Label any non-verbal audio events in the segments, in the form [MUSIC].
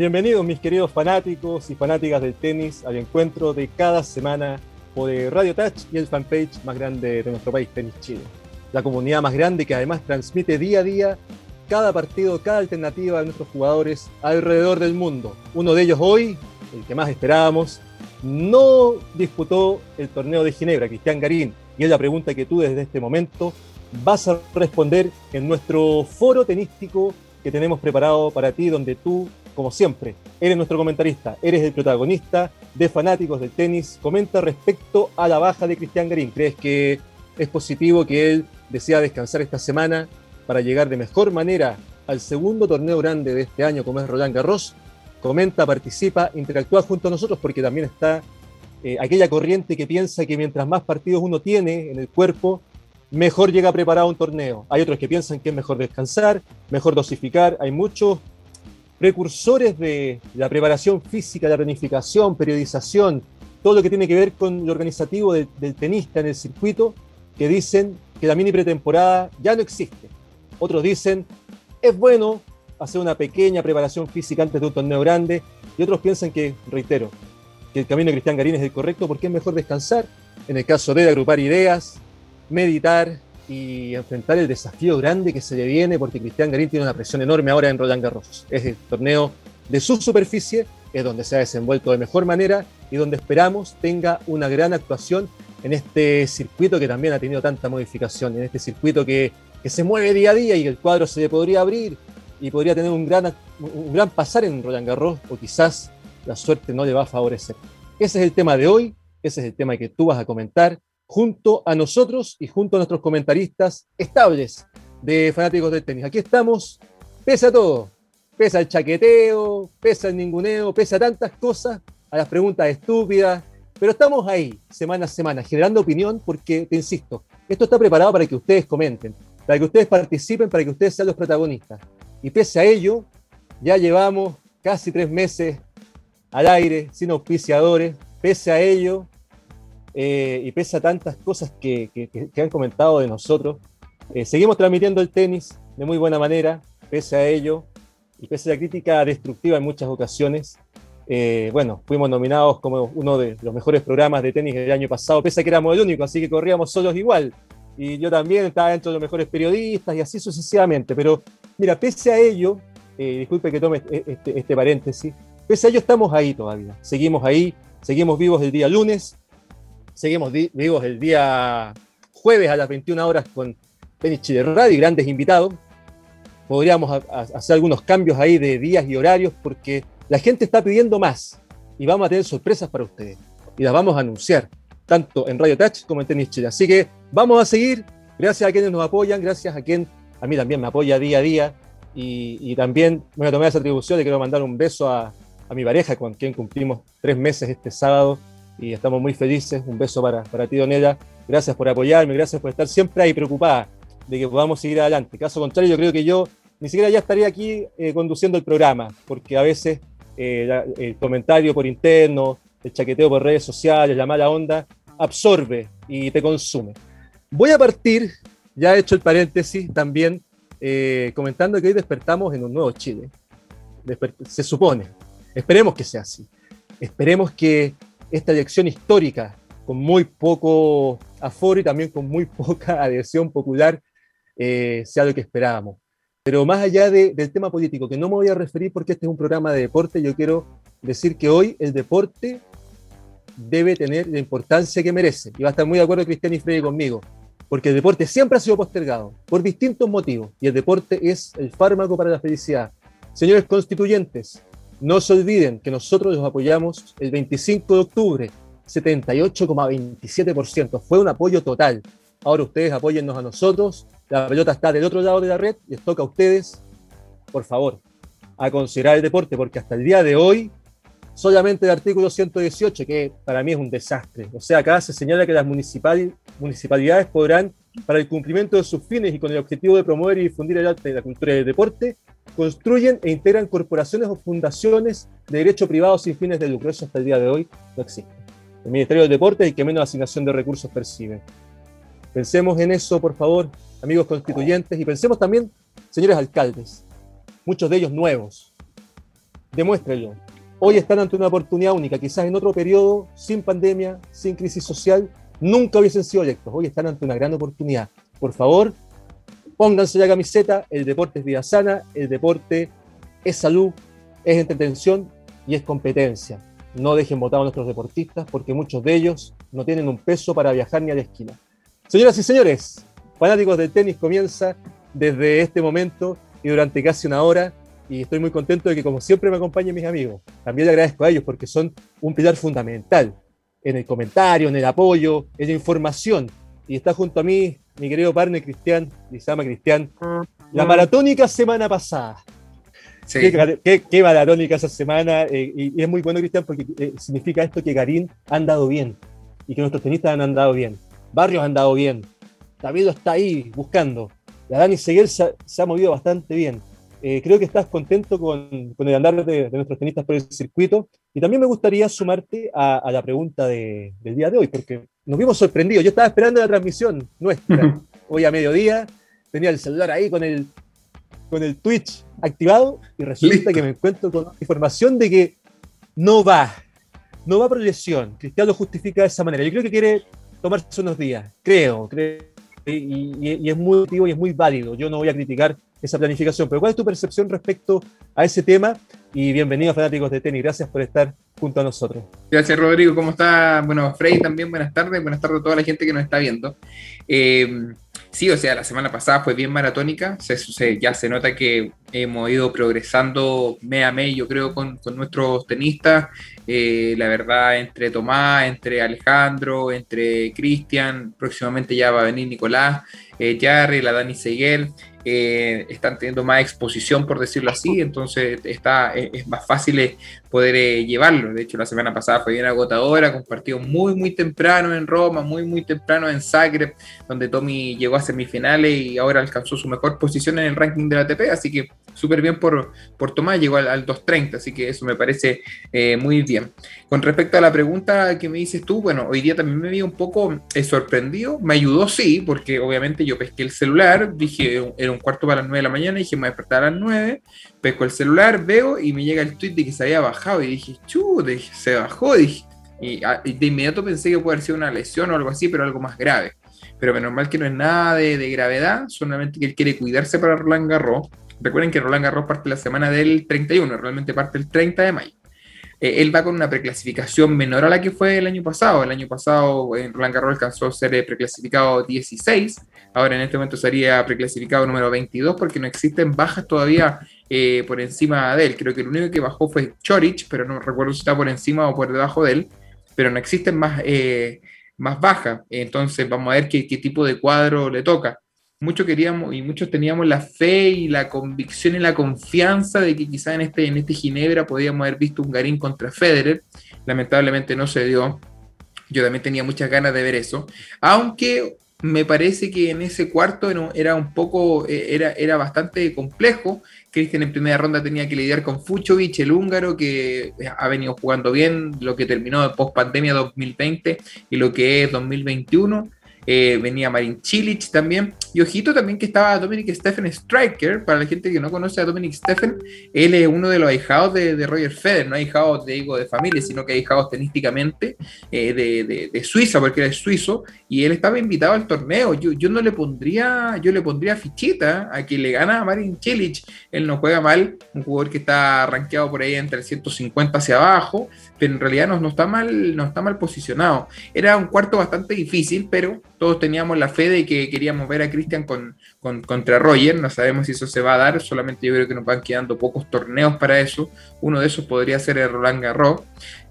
Bienvenidos mis queridos fanáticos y fanáticas del tenis al encuentro de cada semana por Radio Touch y el fanpage más grande de nuestro país, Tenis Chile. La comunidad más grande que además transmite día a día cada partido, cada alternativa de nuestros jugadores alrededor del mundo. Uno de ellos hoy, el que más esperábamos, no disputó el torneo de Ginebra, Cristian Garín, y es la pregunta que tú desde este momento vas a responder en nuestro foro tenístico que tenemos preparado para ti, donde tú como siempre, eres nuestro comentarista, eres el protagonista de fanáticos del tenis. Comenta respecto a la baja de Cristian Garín. ¿Crees que es positivo que él desea descansar esta semana para llegar de mejor manera al segundo torneo grande de este año, como es Roland Garros? Comenta, participa, interactúa junto a nosotros porque también está eh, aquella corriente que piensa que mientras más partidos uno tiene en el cuerpo, mejor llega preparado un torneo. Hay otros que piensan que es mejor descansar, mejor dosificar. Hay muchos precursores de la preparación física, la planificación, periodización, todo lo que tiene que ver con lo organizativo del tenista en el circuito, que dicen que la mini pretemporada ya no existe. Otros dicen, es bueno hacer una pequeña preparación física antes de un torneo grande, y otros piensan que, reitero, que el camino de Cristian Garín es el correcto porque es mejor descansar, en el caso de agrupar ideas, meditar, y enfrentar el desafío grande que se le viene, porque Cristian Garín tiene una presión enorme ahora en Roland Garros. Es el torneo de su superficie, es donde se ha desenvuelto de mejor manera y donde esperamos tenga una gran actuación en este circuito que también ha tenido tanta modificación, en este circuito que, que se mueve día a día y el cuadro se le podría abrir y podría tener un gran, un gran pasar en Roland Garros o quizás la suerte no le va a favorecer. Ese es el tema de hoy, ese es el tema que tú vas a comentar junto a nosotros y junto a nuestros comentaristas estables de fanáticos del tenis. Aquí estamos, pese a todo, pese al chaqueteo, pese al ninguneo, pese a tantas cosas, a las preguntas estúpidas, pero estamos ahí, semana a semana, generando opinión porque, te insisto, esto está preparado para que ustedes comenten, para que ustedes participen, para que ustedes sean los protagonistas. Y pese a ello, ya llevamos casi tres meses al aire, sin auspiciadores, pese a ello, eh, y pese a tantas cosas que, han comentado de nosotros, eh, seguimos transmitiendo el tenis de muy buena manera, pese a ello, y pese a la crítica destructiva en muchas ocasiones. Eh, bueno, fuimos nominados como uno de los mejores programas de tenis del año pasado, pese a que éramos el único, así que corríamos solos igual. Y yo también estaba dentro de los mejores periodistas y así sucesivamente. Pero mira, pese a ello, disculpe que tome este, este, este paréntesis, pese a ello estamos ahí todavía. Seguimos ahí, seguimos vivos el día lunes, Seguimos vivos el día jueves a las 21 horas con Tenis Chile Radio y grandes invitados. Podríamos hacer algunos cambios ahí de días y horarios porque la gente está pidiendo más y vamos a tener sorpresas para ustedes y las vamos a anunciar tanto en Radio Touch como en Tenis Chile. Así que vamos a seguir. Gracias a quienes nos apoyan, gracias a quien a mí también me apoya día a día y, también voy a tomar esa atribución de quiero mandar un beso a, a mi pareja con quien cumplimos tres meses este sábado y estamos muy felices. Un beso para, para ti, Donela. Gracias por apoyarme, gracias por estar siempre ahí preocupada de que podamos seguir adelante. Caso contrario, yo creo que yo ni siquiera ya estaría aquí eh, conduciendo el programa, porque a veces eh, el comentario por interno, el chaqueteo por redes sociales, la mala onda, absorbe y te consume. Voy a partir, ya he hecho el paréntesis también, eh, comentando que hoy despertamos en un nuevo Chile. se supone. Esperemos que sea así. Esperemos que esta elección histórica, con muy poco aforo y también con muy [LAUGHS] poca adhesión popular, eh, sea lo que esperábamos. Pero más allá del tema político, que no me voy a referir porque este es un programa de deporte, yo quiero decir que hoy el deporte debe tener la importancia que merece. Y va a estar muy de acuerdo Cristian y Freddy conmigo, porque el deporte siempre ha sido postergado por distintos motivos y el deporte es el fármaco para la felicidad. Señores constituyentes, no se olviden que nosotros los apoyamos el 25 de octubre, 78,27%. Fue un apoyo total. Ahora ustedes apóyennos a nosotros. La pelota está del otro lado de la red. Les toca a ustedes, por favor, a considerar el deporte, porque hasta el día de hoy, solamente el artículo 118, que para mí es un desastre. O sea, acá se señala que las municipalidades podrán, para el cumplimiento de sus fines y con el objetivo de promover y difundir el arte, la cultura y el deporte, construyen e integran corporaciones o fundaciones de derecho privado sin fines de lucro. Eso hasta el día de hoy no existe. El Ministerio del Deporte es el que menos asignación de recursos percibe. Pensemos en eso, por favor, amigos constituyentes, y pensemos también, señores alcaldes, muchos de ellos nuevos. demuéstrenlo. Hoy están ante una oportunidad única, quizás en otro periodo, sin pandemia, sin crisis social, nunca hubiesen sido electos. Hoy están ante una gran oportunidad. Por favor, pónganse la camiseta, el deporte es vida sana, el deporte es salud, es entretención y es competencia. No dejen votar a nuestros deportistas porque muchos de ellos no tienen un peso para viajar ni a la esquina. Señoras y señores, fanáticos del tenis comienza desde este momento y durante casi una hora y estoy muy contento de que como siempre me acompañen mis amigos. También le agradezco a ellos porque son un pilar fundamental en el comentario, en el apoyo, en la información. Y está junto a mí mi querido partner Cristian, Lizama Cristian, la maratónica semana pasada. Qué, maratónica esa semana. Eh, y, es muy bueno, Cristian, porque eh, significa esto que Karim ha andado bien y que nuestros tenistas han andado bien. Barrios han andado bien. David está ahí buscando. La Dani Seguel se, ha movido bastante bien. Eh, creo que estás contento con, el andar de, nuestros tenistas por el circuito. Y también me gustaría sumarte a, la pregunta del día de hoy, porque nos vimos sorprendidos. Yo estaba esperando la transmisión nuestra hoy a mediodía. Tenía el celular ahí con el, con el Twitch activado y resulta que me encuentro con información de que no va. No va proyección. Cristiano lo justifica de esa manera. Yo creo que quiere tomarse unos días. Creo, creo. Y, y es muy motivo y es muy válido. Yo no voy a criticar esa planificación. Pero ¿cuál es tu percepción respecto a ese tema? Y bienvenidos fanáticos de tenis, gracias por estar junto a nosotros. Gracias Rodrigo, ¿cómo está? Bueno, Frey también, buenas tardes, buenas tardes a toda la gente que nos está viendo. Eh, sí, o sea, la semana pasada fue bien maratónica, se, ya se nota que hemos ido progresando mes a mes, yo creo, con, nuestros tenistas. Eh, la verdad, entre Tomás, entre Alejandro, entre Cristian, próximamente ya va a venir Nicolás, eh, la Dani Seguel. Eh, están teniendo más exposición, por decirlo así, entonces está, es, más fácil eh, poder eh, llevarlo. De hecho, la semana pasada fue bien agotadora, compartió muy, muy temprano en Roma, muy, muy temprano en Zagreb, donde Tommy llegó a semifinales y ahora alcanzó su mejor posición en el ranking de la ATP, así que súper bien por, por Tomás, llegó al 2.30, así que eso me parece muy bien. Con respecto a la pregunta que me dices tú, bueno, hoy día también me vi un poco sorprendido, me ayudó sí, porque obviamente yo pesqué el celular, dije, era un cuarto para las 9 de la mañana, dije, me voy a despertar las 9, pesco el celular, veo y me llega el tweet de que se había bajado y dije, chude, se bajó, dije, ah, y, de inmediato pensé que puede haber sido una lesión o algo así, pero algo más grave. Pero menos mal que no es nada de, de gravedad, solamente que él quiere cuidarse para Roland Garros. Recuerden que Roland Garros parte la semana del 31, realmente parte el 30 de mayo. Eh, él va con una preclasificación menor a la que fue el año pasado. El año pasado en Roland Garros alcanzó a ser eh, preclasificado 16, ahora en este momento sería preclasificado número 22 porque no existen bajas todavía eh, por encima de él. Creo que el único que bajó fue Chorich, pero no recuerdo si está por encima o por debajo de él, pero no existen más, más bajas. Entonces vamos a ver qué, qué tipo de cuadro le toca muchos queríamos y muchos teníamos la fe y la convicción y la confianza de que quizá en este, en este Ginebra podíamos haber visto un Garín contra Federer. Lamentablemente no se dio. Yo también tenía muchas ganas de ver eso. Aunque me parece que en ese cuarto era un poco, eh, era, era bastante complejo. Cristian en primera ronda tenía que lidiar con Fuchovic, el húngaro, que ha venido jugando bien, lo que terminó de post pandemia 2020 y lo que es 2021. Eh, venía Marin Cilic también. Y ojito también que estaba Dominic Stephen Striker, para la gente que no conoce a Dominic Stephen, él es uno de los ahijados de, Roger Federer, no ahijados de, digo, de familia, sino que ahijados tenísticamente eh, de, Suiza, porque era suizo, y él estaba invitado al torneo. Yo, yo no le pondría, yo le pondría fichita a quien le gana a Marin Cilic, él no juega mal, un jugador que está rankeado por ahí entre 150 hacia abajo, en realidad no, no, está mal, no está mal posicionado. Era un cuarto bastante difícil, pero todos teníamos la fe de que queríamos ver a Cristian con, contra Roger. No sabemos si eso se va a dar, solamente yo creo que nos van quedando pocos torneos para eso. Uno de esos podría ser el Roland Garros.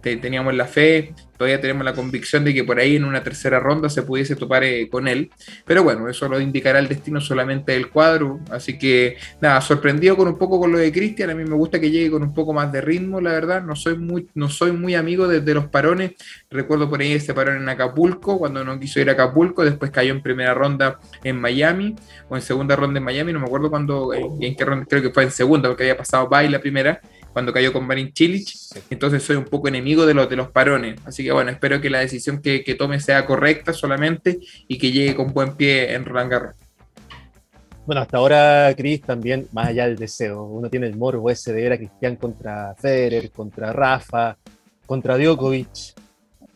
Teníamos la fe, todavía tenemos la convicción de que por ahí en una tercera ronda se pudiese topar eh, con él. Pero bueno, eso lo indicará el destino solamente del cuadro. Así que nada, sorprendido con un poco con lo de Cristian. A mí me gusta que llegue con un poco más de ritmo, la verdad. No soy muy, no soy muy amigo de, los parones. Recuerdo por ahí ese parón en Acapulco, cuando no quiso ir a Acapulco. Después cayó en primera ronda en Miami en segunda ronda en Miami. No me acuerdo cuándo, en, qué ronda, creo que fue en segunda, porque había pasado Bay la primera cuando cayó con Marin Chilich, entonces soy un poco enemigo de los, de los parones. Así que bueno, espero que la decisión que, tome sea correcta solamente y que llegue con buen pie en Roland Garros. Bueno, hasta ahora, Chris, también, más allá del deseo, uno tiene el morbo ese de ver a Cristian contra Federer, contra Rafa, contra Djokovic,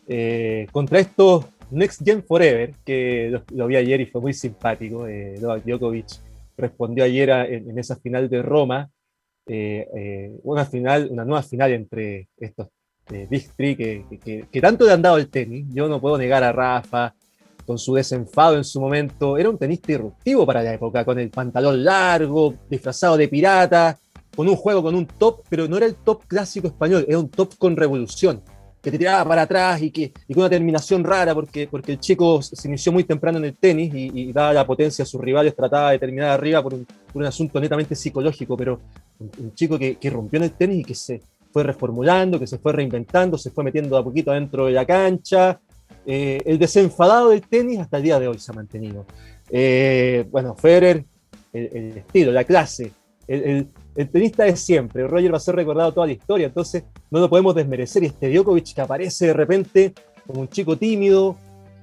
eh, contra estos Next Gen Forever, que lo, vi ayer y fue muy simpático. Eh, Djokovic respondió ayer en, esa final de Roma, eh, eh, una final, una nueva final entre estos Big Three que, tanto le han dado el tenis. Yo no puedo negar a Rafa con su desenfado en su momento. Era un tenista irruptivo para la época, con el pantalón largo, disfrazado de pirata, con un juego con un top, pero no era el top clásico español, era un top con revolución que te tiraba para atrás y que y con una terminación rara, porque, porque el chico se inició muy temprano en el tenis y, daba la potencia a sus rivales, trataba de terminar arriba por un, asunto netamente psicológico, pero un, chico que, que, rompió en el tenis y que se fue reformulando, que se fue reinventando, se fue metiendo a poquito dentro de la cancha. Eh, el desenfadado del tenis hasta el día de hoy se ha mantenido. Eh, bueno, Federer, el, estilo, la clase, el, tenista es siempre, Roger va a ser recordado toda la historia, entonces no lo podemos desmerecer. Y este Djokovic que aparece de repente como un chico tímido,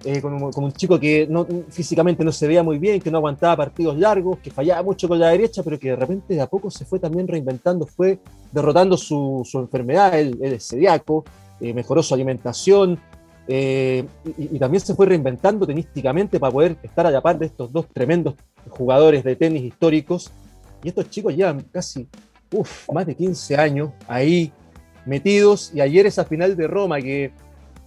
eh, como, un chico que no, físicamente no se veía muy bien, que no aguantaba partidos largos, que fallaba mucho con la derecha, pero que de repente de a poco se fue también reinventando, fue derrotando su, enfermedad, él, es celíaco, eh, mejoró su alimentación, eh, y, y, también se fue reinventando tenísticamente para poder estar a la par de estos dos tremendos jugadores de tenis históricos y estos chicos llevan casi, más de 15 años ahí metidos. Y ayer esa final de Roma que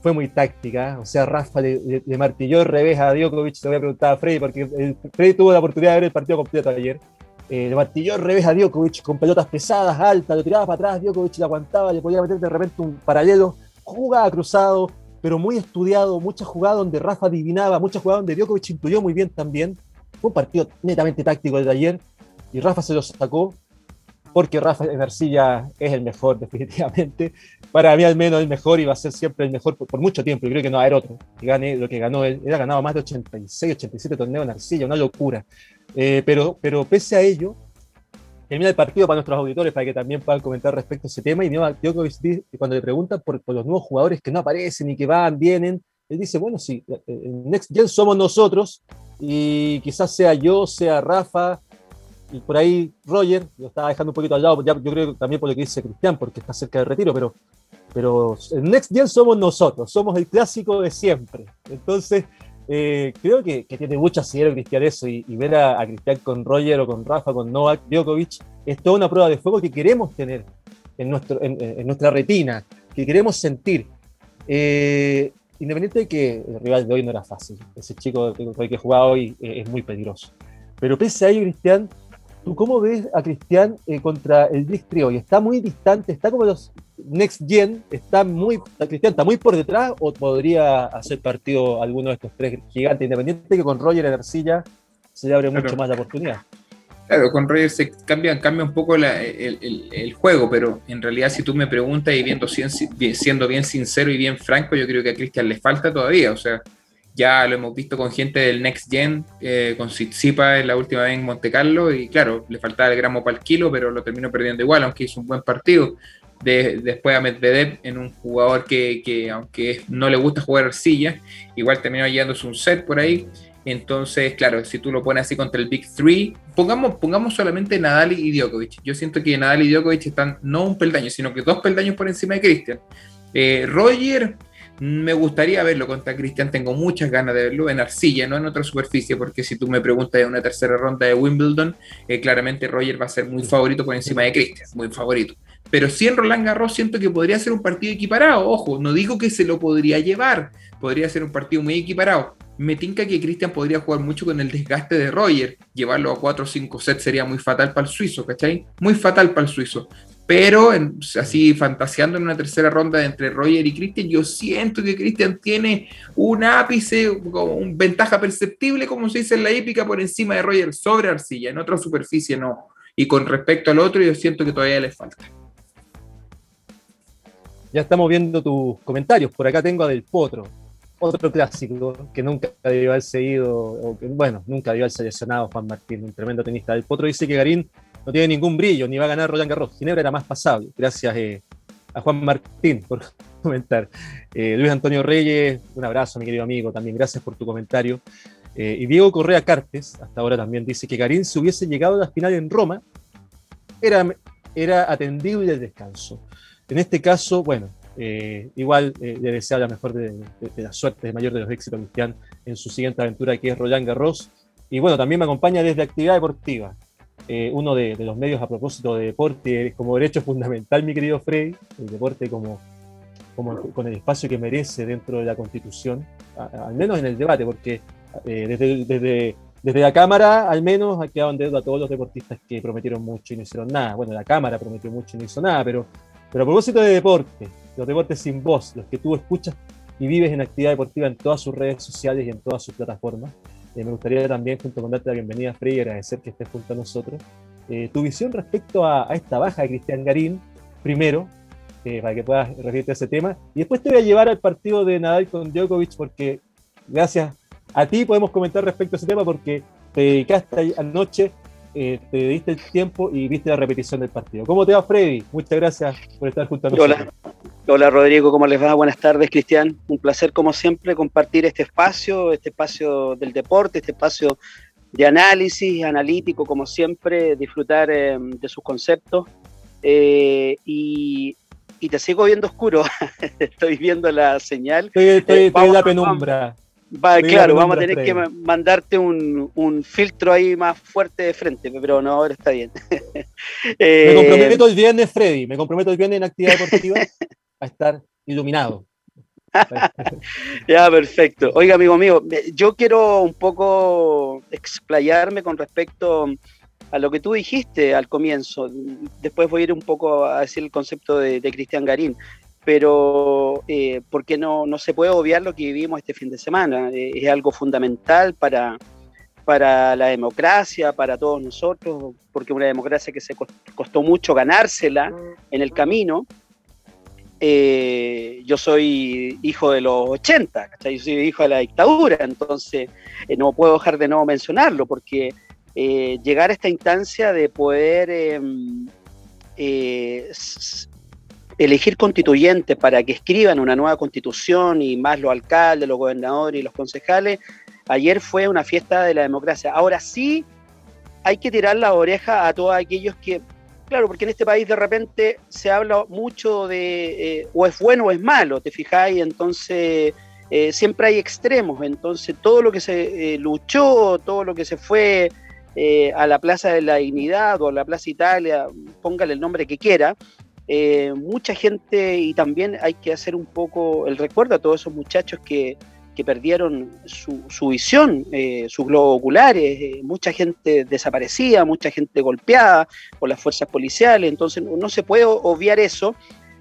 fue muy táctica, o sea, Rafa le, martilló el revés a Djokovic, te voy a preguntar a Freddy, porque Freddy tuvo la oportunidad de ver el partido completo ayer. Eh, le martilló el revés a Djokovic con pelotas pesadas, altas, lo tiraba para atrás, Djokovic le aguantaba, le podía meter de repente un paralelo, jugaba cruzado, pero muy estudiado, muchas jugadas donde Rafa adivinaba, muchas jugadas donde Djokovic intuyó muy bien también. Fue un partido netamente táctico el de ayer y Rafa se lo sacó porque Rafa arcilla es el mejor [LAUGHS] definitivamente. Para mí al menos el mejor y va a ser siempre el mejor por, mucho tiempo. Yo creo que no va a haber otro que gane lo que ganó él. Él ha ganado más de 86, 87 torneos en arcilla, una locura. Eh, pero, pero pese a ello, termina el partido para nuestros auditores para que también puedan comentar respecto a ese tema. Y cuando le preguntan por, por, los nuevos jugadores que no aparecen y que van, vienen, él dice, bueno, sí, el Next Gen somos nosotros y quizás sea yo, sea Rafa, y por ahí Roger, lo estaba dejando un poquito al lado, yo creo también por lo que dice Cristian, porque está cerca del retiro, pero, pero el Next Gen somos nosotros, somos el clásico de siempre. Entonces, eh, creo que, tiene mucho asidero Cristian eso, y, ver a, Cristian con Roger o con Rafa, con Novak Djokovic, es toda una prueba de fuego que queremos tener en, nuestro, en, nuestra retina, que queremos sentir. Eh, independiente de que el rival de hoy no era fácil, ese chico que juega hoy eh, es muy peligroso. Pero pese a ello, Cristian, ¿Tú cómo ves a Cristian eh, contra el Big Trio? ¿Y está muy distante? ¿Está como los Next Gen? ¿Está muy, Cristian está muy por detrás o podría hacer partido alguno de estos tres gigantes, independiente que con Roger en arcilla se le abre mucho más la oportunidad? Claro, con Roger se cambia, cambia un poco el, juego, pero en realidad si tú me preguntas y viendo, siendo bien sincero y bien franco, yo creo que a Cristian le falta todavía, o sea, ya lo hemos visto con gente del Next Gen, eh, con Sitsipa en la última vez en Monte Carlo, y claro, le faltaba el gramo para el kilo, pero lo terminó perdiendo igual, aunque hizo un buen partido. De, después a Medvedev en un jugador que, aunque no le gusta jugar arcilla, igual terminó llevándose un set por ahí. Entonces, claro, si tú lo pones así contra el Big Three, pongamos, pongamos solamente Nadal y Djokovic. Yo siento que Nadal y Djokovic están no un peldaño, sino que dos peldaños por encima de Christian. Eh, Roger me gustaría verlo contra Cristian, tengo muchas ganas de verlo en arcilla, no en otra superficie, porque si tú me preguntas en una tercera ronda de Wimbledon, eh, claramente Roger va a ser muy favorito por encima de Cristian, muy favorito. Pero si en Roland Garros siento que podría ser un partido equiparado, ojo, no digo que se lo podría llevar, podría ser un partido muy equiparado. Me tinca que Cristian podría jugar mucho con el desgaste de Roger. Llevarlo a 4 o 5 sets sería muy fatal para el suizo, ¿cachai? Muy fatal para el suizo. Pero así fantaseando en una tercera ronda entre Roger y Christian, yo siento que Christian tiene un ápice, una ventaja perceptible, como se dice en la épica, por encima de Roger sobre arcilla. En otra superficie no. Y con respecto al otro, yo siento que todavía le falta. Ya estamos viendo tus comentarios. Por acá tengo a Del Potro, otro clásico que nunca debió haber seguido, o bueno, nunca debió haber seleccionado Juan Martín, un tremendo tenista. Del Potro dice que Garín no tiene ningún brillo, ni va a ganar Roland Garros. Ginebra era más pasable. Gracias eh, a Juan Martín por [LAUGHS] comentar. Eh, Luis Antonio Reyes, un abrazo, mi querido amigo, también gracias por tu comentario. y Diego Correa Cartes, hasta ahora también dice que Garín si hubiese llegado a la final en Roma, era, era atendible el descanso. En este caso, bueno, igual le desea la mejor de, suerte, de mayor de los éxitos Cristian en su siguiente aventura que es Roland Garros. Y bueno, también me acompaña desde Actividad Deportiva, eh, uno de, los medios a propósito de deporte como derecho fundamental, mi querido Frey, el deporte como, como con el espacio que merece dentro de la Constitución, al menos en el debate, porque eh, desde, desde, desde, la Cámara al menos ha quedado en deuda a todos los deportistas que prometieron mucho y no hicieron nada. Bueno, la Cámara prometió mucho y no hizo nada, pero, pero a propósito de deporte, los deportes sin voz, los que tú escuchas y vives en actividad deportiva en todas sus redes sociales y en todas sus plataformas, me gustaría también, junto con darte la bienvenida, Frey, agradecer que estés junto a nosotros. Eh, tu visión respecto a, esta baja de Cristian Garín, primero, eh, para que puedas referirte a ese tema, y después te voy a llevar al partido de Nadal con Djokovic, porque gracias a ti podemos comentar respecto a ese tema, porque te dedicaste anoche, te diste el tiempo y viste la repetición del partido. ¿Cómo te va, Freddy? Muchas gracias por estar junto a nosotros. Hola. Hola Rodrigo, ¿cómo les va? Buenas tardes, Cristian. Un placer, como siempre, compartir este espacio, este espacio del deporte, este espacio de análisis, analítico, como siempre, disfrutar eh, de sus conceptos. Eh, y, te sigo viendo oscuro, [LAUGHS] estoy viendo la señal. Estoy, eh, en la penumbra. Claro, vamos a tener que mandarte un, filtro ahí más fuerte de frente, pero no, ahora está bien. [LAUGHS] me comprometo el viernes, Freddy, me comprometo el viernes en actividad deportiva [LAUGHS] a estar iluminado. [LAUGHS] ya, perfecto. Oiga, amigo mío, yo quiero un poco explayarme con respecto a lo que tú dijiste al comienzo. Después voy a ir un poco a decir el concepto de, Cristian Garín, pero eh, porque no, no se puede obviar lo que vivimos este fin de semana. Eh, es algo fundamental para, para la democracia, para todos nosotros, porque una democracia que se costó mucho ganársela en el camino eh, yo soy hijo de los 80, yo soy hijo de la dictadura, entonces no puedo dejar de no mencionarlo, porque llegar a esta instancia de poder em, elegir constituyentes para que escriban una nueva constitución y más los alcaldes, los gobernadores y los concejales, ayer fue una fiesta de la democracia. Ahora sí hay que tirar la oreja a todos aquellos que Claro, porque en este país de repente se habla mucho de eh, o es bueno o es malo, ¿te fijáis? Entonces eh, siempre hay extremos, entonces todo lo que se eh, luchó, todo lo que se fue a la Plaza de la Dignidad o a la Plaza Italia, póngale el nombre que quiera, mucha gente y también hay que hacer un poco el recuerdo a todos esos muchachos que, que perdieron su, visión, eh, sus globos oculares, eh, mucha gente desaparecida, mucha gente golpeada por las fuerzas policiales, entonces no se puede obviar eso.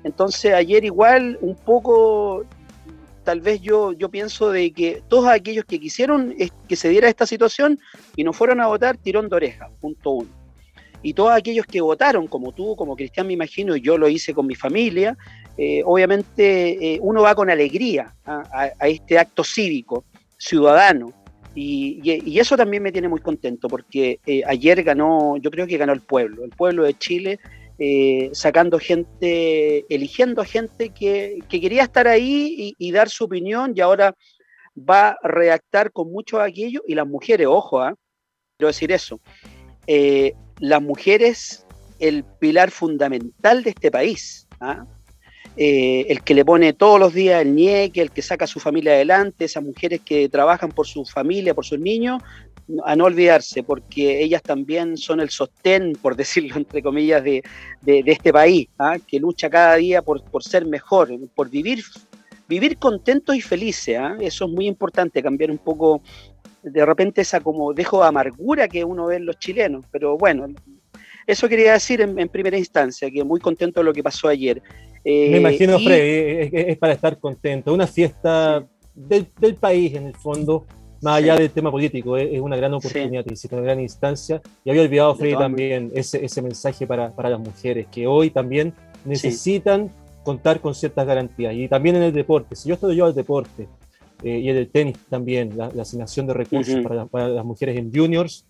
Entonces ayer igual un poco, tal vez yo, yo pienso de que todos aquellos que quisieron que se diera esta situación y no fueron a votar, tirón de oreja, punto uno y todos aquellos que votaron, como tú, como Cristian, me imagino, y yo lo hice con mi familia, eh, obviamente eh, uno va con alegría ¿ah? a, este acto cívico, ciudadano. Y, eso también me tiene muy contento, porque eh, ayer ganó, yo creo que ganó el pueblo, el pueblo de Chile, sacando gente, eligiendo a gente que, quería estar ahí y, dar su opinión, y ahora va a redactar con mucho aquello, y las mujeres, ojo, ¿eh? quiero decir eso, las mujeres el pilar fundamental de este país. ¿ah? Eh, el que le pone todos los días el ñeque, el que saca a su familia adelante, esas mujeres que trabajan por su familia, por sus niños, a no olvidarse, porque ellas también son el sostén, por [LAUGHS] decirlo entre comillas, de, este país, ¿ah? que lucha cada día por, ser mejor, por vivir, vivir contentos y felices. ¿ah? Eso es muy importante, cambiar un poco de repente esa como dejo de amargura que uno ve en los chilenos. Pero bueno, eso quería decir en, primera instancia, que muy contento de lo que pasó ayer. Me eh, imagino, Freddy, es, para estar contento. Una fiesta del, país, en el fondo, más allá del tema político, es, una gran oportunidad, sí. una gran instancia. Y había olvidado, Freddy, también ese, ese mensaje para, para, las mujeres, que hoy también necesitan contar con ciertas garantías. Y también en el deporte. Si yo estoy yo al deporte, eh, y en el tenis también, la, asignación de recursos para, las mujeres en juniors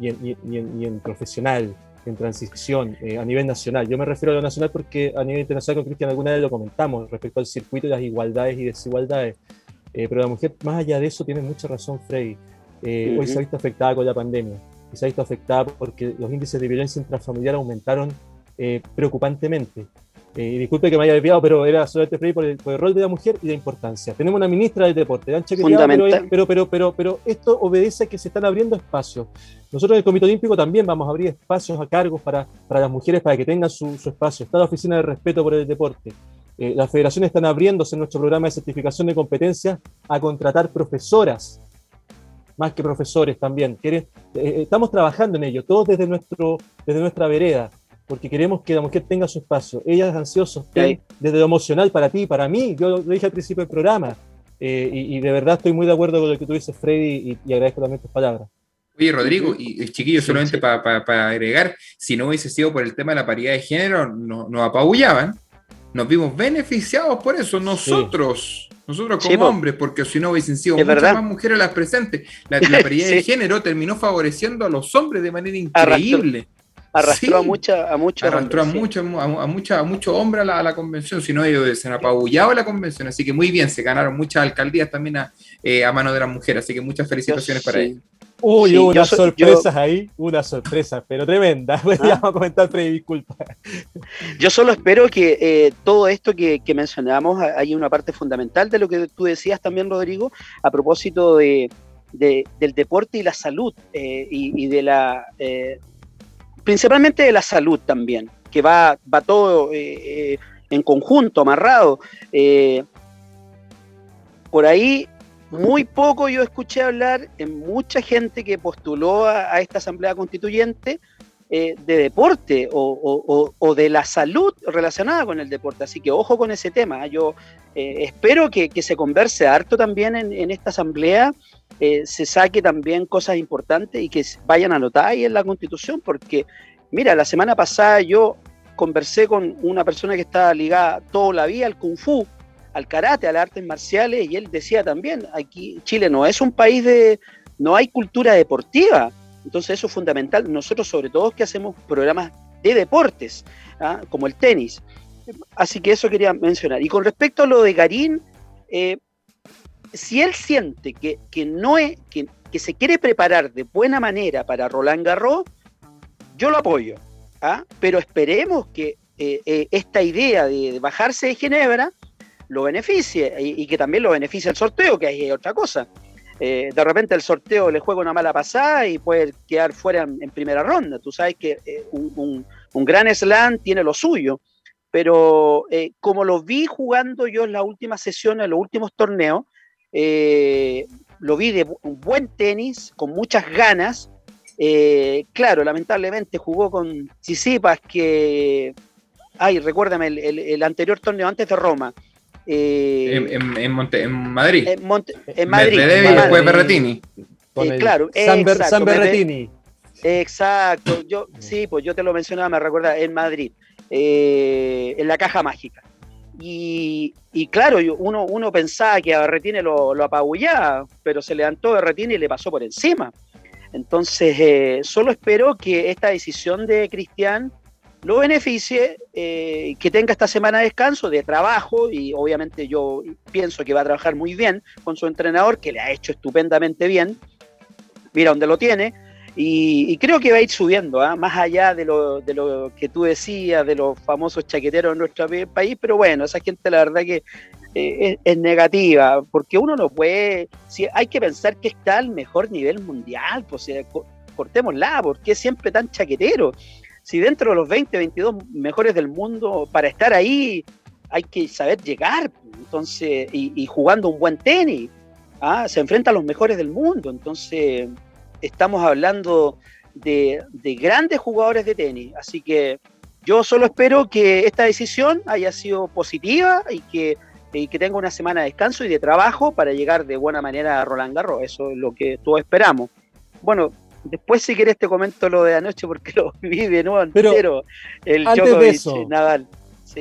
y en, profesional, en transición, eh, a nivel nacional. Yo me refiero a lo nacional porque a nivel internacional con Cristian alguna vez lo comentamos respecto al circuito y las igualdades y desigualdades. Eh, pero la mujer, más allá de eso, tiene mucha razón Frey. eh, hoy se ha visto afectada con la pandemia y se ha visto afectada porque los índices de violencia intrafamiliar aumentaron eh, preocupantemente. Eh, disculpe que me haya desviado, pero era solamente por el, por el rol de la mujer y la importancia. Tenemos una ministra del deporte, Ancha pero, pero, pero, pero, pero esto obedece a que se están abriendo espacios. Nosotros en el Comité Olímpico también vamos a abrir espacios a cargos para, para las mujeres, para que tengan su, su espacio. Está la Oficina de Respeto por el Deporte. Eh, las federaciones están abriéndose en nuestro programa de certificación de competencias a contratar profesoras, más que profesores también. Eh, estamos trabajando en ello, todos desde, nuestro, desde nuestra vereda, porque queremos que la mujer tenga su espacio. Ellas ansiosas desde lo emocional para ti, para mí, yo lo dije al principio del programa, eh, y, de verdad estoy muy de acuerdo con lo que tú dices, Freddy, y, agradezco también tus palabras. Oye, Rodrigo, y chiquillos, solamente para agregar, si no hubiese sido por el tema de la paridad de género, nos no apabullaban nos vimos beneficiados por eso, nosotros, nosotros como hombres, porque si no hubiesen sido muchas más mujeres las presentes. La, [LAUGHS] la paridad de género terminó favoreciendo a los hombres de manera increíble. Arrastró, a, mucha, a muchos Arrastró a, mucho, a, mucha, a muchos hombres a la, convención, si no ellos se han apabullado la convención, así que muy bien, se ganaron muchas alcaldías también a, eh, mano de las mujeres, así que muchas felicitaciones para ellos. Uy, unas sorpresas ahí, una sorpresa, pero tremenda. [LAUGHS] ¿Ah? Vamos a comentar, Freddy, disculpa. Yo solo espero que eh, todo esto que, mencionamos, hay una parte fundamental de lo que tú decías también, Rodrigo, a propósito de, del deporte y la salud, eh, y, de la. Eh, principalmente de la salud también, que va, va todo en conjunto, amarrado. por ahí muy poco yo escuché hablar en mucha gente que postuló a, esta Asamblea Constituyente eh, de deporte o, de la salud relacionada con el deporte. Así que ojo con ese tema. Yo eh, espero que, se converse harto también en, esta Asamblea, eh, se saque también cosas importantes y que vayan a anotar ahí en la Constitución, porque mira, la semana pasada yo conversé con una persona que estaba ligada toda la vida al Kung Fu al karate, a las artes marciales, y él decía también, aquí Chile no es un país de, no hay cultura deportiva, entonces eso es fundamental, nosotros sobre todo que hacemos programas de deportes, ¿ah? como el tenis, así que eso quería mencionar. Y con respecto a lo de Garín, eh, si él siente que, no es, que, se quiere preparar de buena manera para Roland Garros, yo lo apoyo, ¿ah? pero esperemos que eh, eh, esta idea de bajarse de Ginebra lo beneficie y, que también lo beneficie el sorteo, que hay otra cosa. Eh, de repente el sorteo le juega una mala pasada y puede quedar fuera en, primera ronda. Tú sabes que eh, un, gran slam tiene lo suyo, pero eh, como lo vi jugando yo en las últimas sesiones, en los últimos torneos, lo vi de un buen tenis, con muchas ganas. claro, lamentablemente jugó con Chisipas que ay, recuérdame, el, anterior torneo antes de Roma, eh, en, en, Monte, en, Madrid. En, Monte, en Madrid. y después Berretini. Eh, claro, San, exacto, San Berretini. Exacto, yo sí, pues yo te lo mencionaba, me recuerda, en Madrid, eh, en la caja mágica. Y, y claro, uno, uno pensaba que a Berretini lo, lo apabullaba, pero se levantó Berretini y le pasó por encima. Entonces, solo espero que esta decisión de Cristian lo beneficie, eh, que tenga esta semana de descanso, de trabajo, y obviamente yo pienso que va a trabajar muy bien con su entrenador, que le ha hecho estupendamente bien, mira dónde lo tiene, y, creo que va a ir subiendo, ¿ah? más allá de lo, de lo, que tú decías, de los famosos chaqueteros en nuestro país, pero bueno, esa gente la verdad que eh, es, negativa, porque uno no puede, si, hay que pensar que está al mejor nivel mundial, pues cortémosla, porque es siempre tan chaquetero? Si dentro de los 20, 22 mejores del mundo, para estar ahí hay que saber llegar, entonces, y, jugando un buen tenis, ¿ah? se enfrenta a los mejores del mundo, entonces estamos hablando de, grandes jugadores de tenis, así que yo solo espero que esta decisión haya sido positiva y que, y que tenga una semana de descanso y de trabajo para llegar de buena manera a Roland Garros, eso es lo que todos esperamos. Bueno, Después, si quieres, te comento lo de anoche porque [LAUGHS] lo viví de nuevo entero. el antes de eso, Nadal.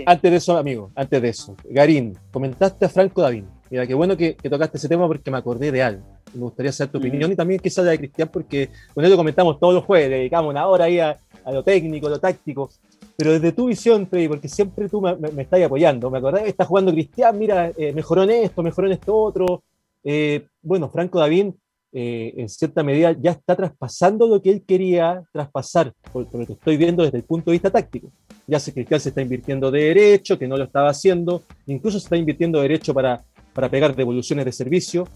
Antes de eso, amigo, antes de eso. Garín, comentaste a Franco David. Mira, qué bueno que, tocaste ese tema porque me acordé de algo. Me gustaría saber tu opinión y también quizás la de Cristian, porque con él lo comentamos todos los jueves, dedicamos una hora ahí a, lo técnico, a lo táctico. Pero desde tu visión, Freddy, porque siempre tú me, estás apoyando. Me acordé que está jugando Cristian, mira, eh, mejoró en esto, mejoró en esto otro. Eh, bueno, Franco David eh, en cierta medida ya está traspasando lo que él quería traspasar, por, lo que estoy viendo desde el punto de vista táctico. Ya sé que Cristian se está invirtiendo de derecho, que no lo estaba haciendo, incluso se está invirtiendo de derecho para, para pegar devoluciones de servicio,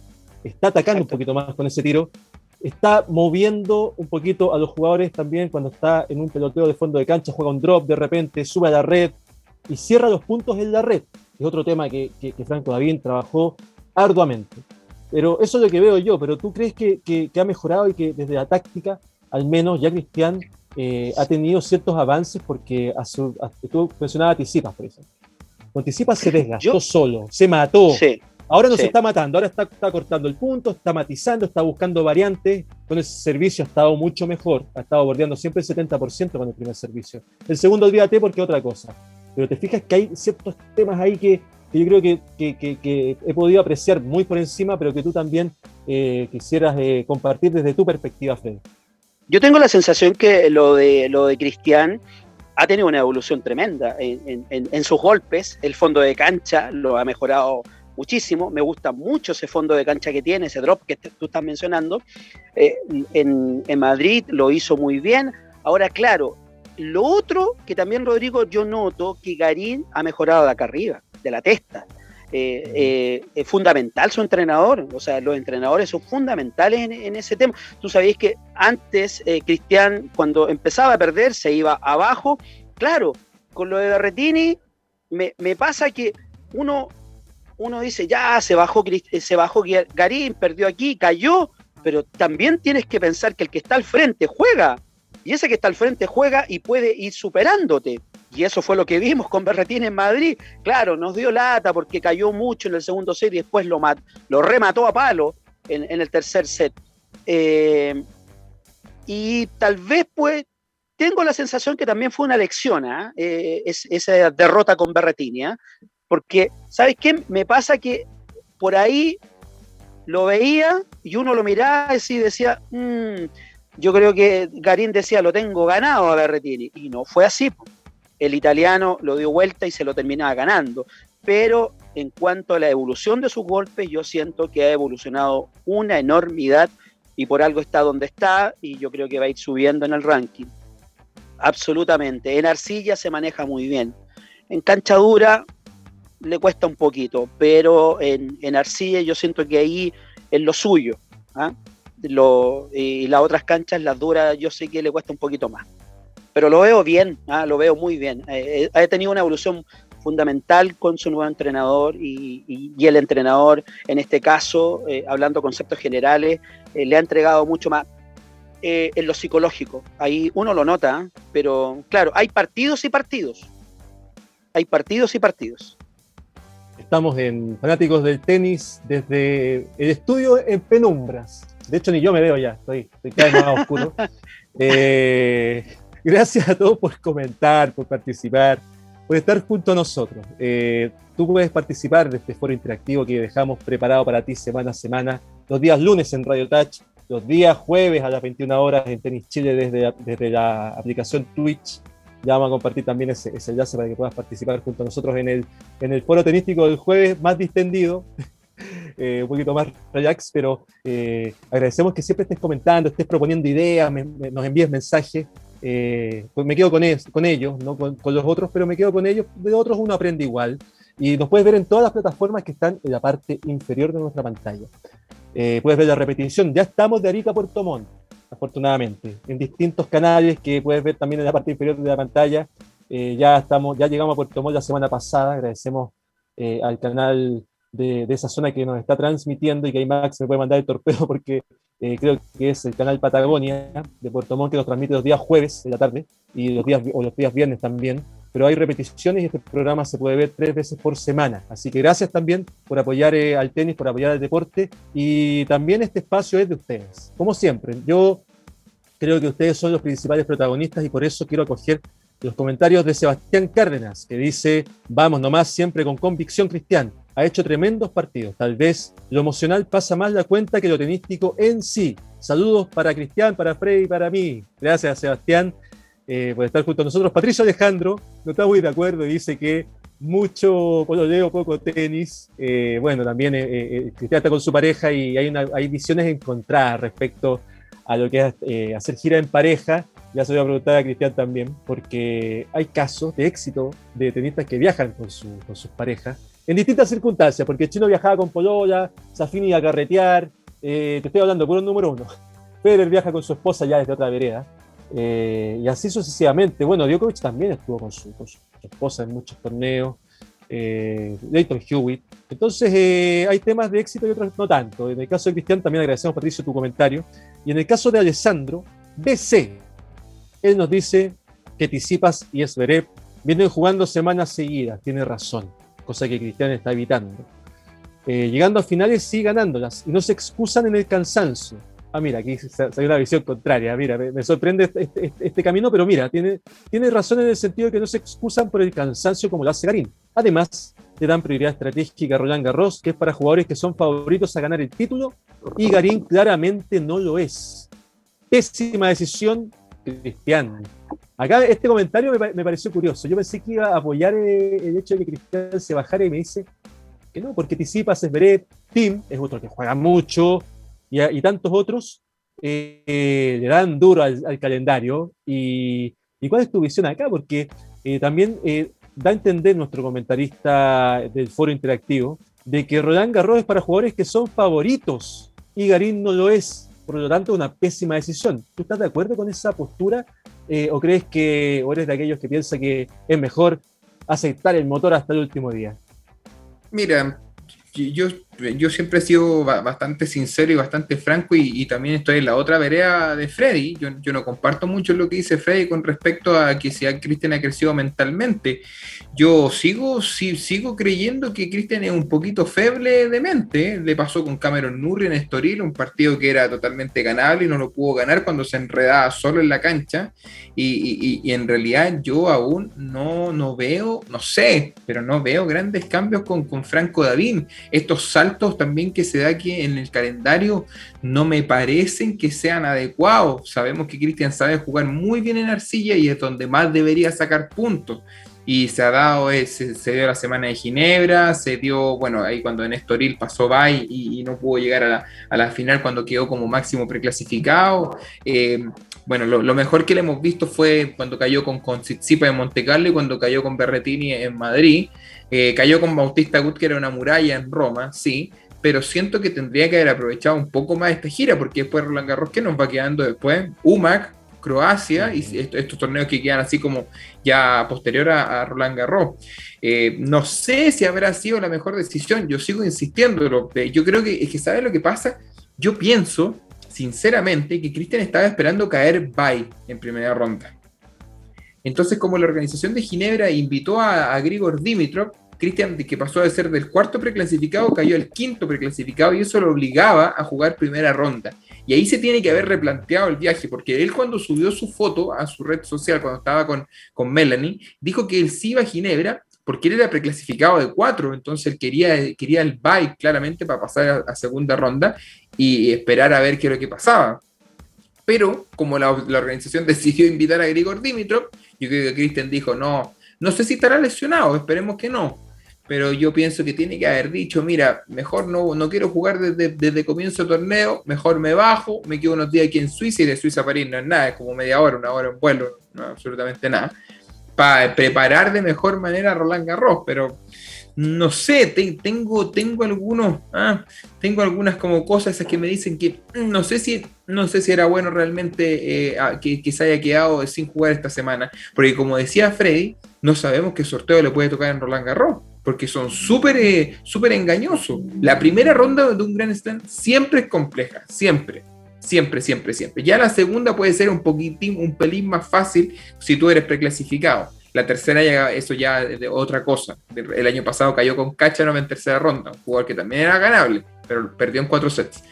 está atacando un poquito más con ese tiro, está moviendo un poquito a los jugadores también cuando está en un peloteo de fondo de cancha, juega un drop de repente, sube a la red y cierra los puntos en la red. Es otro tema que, que, que Franco David trabajó arduamente. Pero eso es lo que veo yo, pero tú crees que, ha mejorado y que desde la táctica, al menos ya Cristian eh, ha tenido ciertos avances porque a su, tú mencionabas a Tisipas, por ejemplo. Con Tisipas se desgastó solo, se mató. ahora no se está matando, ahora está, está, cortando el punto, está matizando, está buscando variantes. Con ese servicio ha estado mucho mejor, ha estado bordeando siempre el 70% con el primer servicio. El segundo, olvídate porque es otra cosa. Pero te fijas que hay ciertos temas ahí que, que yo creo que, he podido apreciar muy por encima, pero que tú también eh, quisieras eh, compartir desde tu perspectiva, Fred. Yo tengo la sensación que lo de, lo de Cristian ha tenido una evolución tremenda en, sus golpes. El fondo de cancha lo ha mejorado muchísimo. Me gusta mucho ese fondo de cancha que tiene, ese drop que tú estás mencionando. Eh, en, en Madrid lo hizo muy bien. Ahora, claro, lo otro que también, Rodrigo, yo noto que Garín ha mejorado de acá arriba de la testa. Eh, eh, es fundamental su entrenador, o sea, los entrenadores son fundamentales en, ese tema. Tú sabías que antes eh, Cristian, cuando empezaba a perder, se iba abajo. Claro, con lo de Berretini, me, pasa que uno, uno dice, ya se bajó, se bajó Garín, perdió aquí, cayó, pero también tienes que pensar que el que está al frente juega, y ese que está al frente juega y puede ir superándote. Y eso fue lo que vimos con Berretín en Madrid. Claro, nos dio lata porque cayó mucho en el segundo set y después lo, lo remató a palo en, el tercer set. Eh, y tal vez, pues, tengo la sensación que también fue una lección ¿ah? eh, esa derrota con Berretini. Porque, ¿sabes qué? Me pasa que por ahí lo veía y uno lo miraba y decía, mm, yo creo que Garín decía, lo tengo ganado a Berretini. Y no fue así el italiano lo dio vuelta y se lo terminaba ganando. Pero en cuanto a la evolución de sus golpes, yo siento que ha evolucionado una enormidad y por algo está donde está y yo creo que va a ir subiendo en el ranking. Absolutamente. En arcilla se maneja muy bien. En cancha dura le cuesta un poquito, pero en, arcilla yo siento que ahí es lo suyo. ¿ah? y las otras canchas, las duras, yo sé que le cuesta un poquito más pero lo veo bien, ¿ah? lo veo muy bien. Eh, eh, ha tenido una evolución fundamental con su nuevo entrenador y, el entrenador, en este caso, eh, hablando conceptos generales, le ha entregado mucho más en lo psicológico. Ahí uno lo nota, pero claro, hay partidos y partidos. Hay partidos y partidos. Estamos en Fanáticos del Tenis desde el estudio en penumbras. De hecho, ni yo me veo ya, estoy, estoy cada vez más oscuro. [LAUGHS] [LAUGHS] Gracias a todos por comentar, por participar, por estar junto a nosotros. Eh, tú puedes participar de este foro interactivo que dejamos preparado para ti semana a semana, los días lunes en Radio Touch, los días jueves a las 21 horas en Tenis Chile desde, desde la aplicación Twitch. Ya vamos a compartir también ese, ese, enlace para que puedas participar junto a nosotros en el, en el foro tenístico del jueves más distendido, [LAUGHS] eh, un poquito más relax, pero eh, agradecemos que siempre estés comentando, estés proponiendo ideas, nos envíes mensajes. Eh, pues me quedo con, con ellos, no con, los otros, pero me quedo con ellos. De otros uno aprende igual. Y nos puedes ver en todas las plataformas que están en la parte inferior de nuestra pantalla. Eh, puedes ver la repetición. Ya estamos de Arica a Puerto Montt, afortunadamente, en distintos canales que puedes ver también en la parte inferior de la pantalla. Eh, ya, estamos, ya llegamos a Puerto Montt la semana pasada. Agradecemos al canal de, esa zona que nos está transmitiendo y que ahí Max me puede mandar el torpedo [LAUGHS] porque eh, creo que es el canal Patagonia de Puerto Montt que nos transmite los días jueves de la tarde y los días, o los días viernes también. Pero hay repeticiones y este programa se puede ver tres veces por semana. Así que gracias también por apoyar eh, al tenis, por apoyar al deporte y también este espacio es de ustedes. Como siempre, yo creo que ustedes son los principales protagonistas y por eso quiero acoger los comentarios de Sebastián Cárdenas, que dice, vamos nomás siempre con convicción cristiana ha hecho tremendos partidos. Tal vez lo emocional pasa más la cuenta que lo tenístico en sí. Saludos para Cristian, para Freddy para mí. Gracias, Sebastián, eh, por estar junto a nosotros. Patricio Alejandro no está muy de acuerdo y dice que mucho leo poco tenis. Eh, bueno, también eh, eh, Cristian está con su pareja y hay, una, hay visiones encontradas respecto a lo que es hacer gira en pareja. Ya se voy a preguntar a Cristian también, porque hay casos de éxito de tenistas que viajan con, su, con sus parejas en distintas circunstancias, porque Chino viajaba con Polola, Safini a carretear, te estoy hablando por un número uno. Federer viaja con su esposa ya desde otra vereda. y así sucesivamente. Bueno, Djokovic también estuvo con su, con su esposa en muchos torneos, eh, Leighton Hewitt. Entonces, eh, hay temas de éxito y otros no tanto. En el caso de Cristian, también agradecemos, Patricio, tu comentario. Y en el caso de Alessandro, BC, él nos dice que Tisipas y Esverev vienen jugando semanas seguidas, tiene razón, cosa que Cristian está evitando. Eh, llegando a finales, sí ganándolas y no se excusan en el cansancio ah, mira, aquí hay una visión contraria, mira, me, sorprende este, este, este, este, camino, pero mira, tiene, tiene razón en el sentido de que no se excusan por el cansancio como lo hace Garín. Además, le dan prioridad estratégica a Roland Garros, que es para jugadores que son favoritos a ganar el título, y Garín claramente no lo es. Pésima decisión, Cristian. Acá este comentario me, pareció curioso. Yo pensé que iba a apoyar eh, el, hecho de que Cristian se bajara y me dice que no, porque Tisipas es Beret, Tim es otro que juega mucho, y, tantos otros eh, le dan duro al, calendario. Y, cuál es tu visión acá? Porque eh, también da a entender nuestro comentarista del foro interactivo de que Roland Garros es para jugadores que son favoritos y Garín no lo es. Por lo tanto, una pésima decisión. ¿Tú estás de acuerdo con esa postura? ¿O crees que o eres de aquellos que piensa que es mejor aceptar el motor hasta el último día? Mira, yo yo siempre he sido bastante sincero y bastante franco y, también estoy en la otra vereda de Freddy. Yo, yo, no comparto mucho lo que dice Freddy con respecto a que si Cristian ha crecido mentalmente. Yo sigo, sí, sigo creyendo que Cristian es un poquito feble de mente. Le pasó con Cameron Nurri en Estoril, un partido que era totalmente ganable y no lo pudo ganar cuando se enredaba solo en la cancha. Y, y, en realidad yo aún no, no veo, no sé, pero no veo grandes cambios con, con Franco Davín. Estos saltos también que se da aquí en el calendario no me parecen que sean adecuados. Sabemos que Cristian sabe jugar muy bien en arcilla y es donde más debería sacar puntos. Y se ha dado, se, dio la semana de Ginebra, se dio, bueno, ahí cuando en Estoril pasó Bay y, no pudo llegar a la, final cuando quedó como máximo preclasificado. Eh, bueno, lo, mejor que le hemos visto fue cuando cayó con, con en Monte Carlo y cuando cayó con Berretini en Madrid. Eh, cayó con Bautista Gut, que era una muralla en Roma, sí, pero siento que tendría que haber aprovechado un poco más esta gira, porque después Roland Garros, que nos va quedando después? UMAC, Croacia, y estos, torneos que quedan así como ya posterior a, Roland Garros. Eh, no sé si habrá sido la mejor decisión, yo sigo insistiendo, yo creo que es que, ¿sabes lo que pasa? Yo pienso, sinceramente, que Cristian estaba esperando caer bye en primera ronda. Entonces, como la organización de Ginebra invitó a, Grigor Dimitrov, Cristian, que pasó de ser del cuarto preclasificado, cayó al quinto preclasificado y eso lo obligaba a jugar primera ronda. Y ahí se tiene que haber replanteado el viaje, porque él cuando subió su foto a su red social, cuando estaba con, con Melanie, dijo que él sí iba a Ginebra porque él era preclasificado de cuatro, entonces él quería, quería el bye claramente para pasar a, segunda ronda y esperar a ver qué era lo que pasaba. Pero como la, la organización [LAUGHS] decidió invitar a Grigor Dimitrov, yo creo que Cristian dijo, no, no sé si estará lesionado, esperemos que no pero yo pienso que tiene que haber dicho, mira, mejor no, no quiero jugar desde, desde comienzo del torneo, mejor me bajo, me quedo unos días aquí en Suiza y de Suiza a París no es nada, es como media hora, una hora en vuelo, no absolutamente nada, para preparar de mejor manera a Roland Garros, pero no sé, tengo, tengo algunos, ah, tengo algunas como cosas que me dicen que no sé si, no sé si era bueno realmente eh, que, se haya quedado sin jugar esta semana, porque como decía Freddy, no sabemos qué sorteo le puede tocar en Roland Garros porque son súper eh, engañosos. La primera ronda de un Grand Slam siempre es compleja, siempre, siempre, siempre, siempre. Ya la segunda puede ser un poquitín, un pelín más fácil si tú eres preclasificado. La tercera ya, eso ya es de otra cosa. El año pasado cayó con Kachanov en tercera ronda, un jugador que también era ganable, pero perdió en cuatro sets.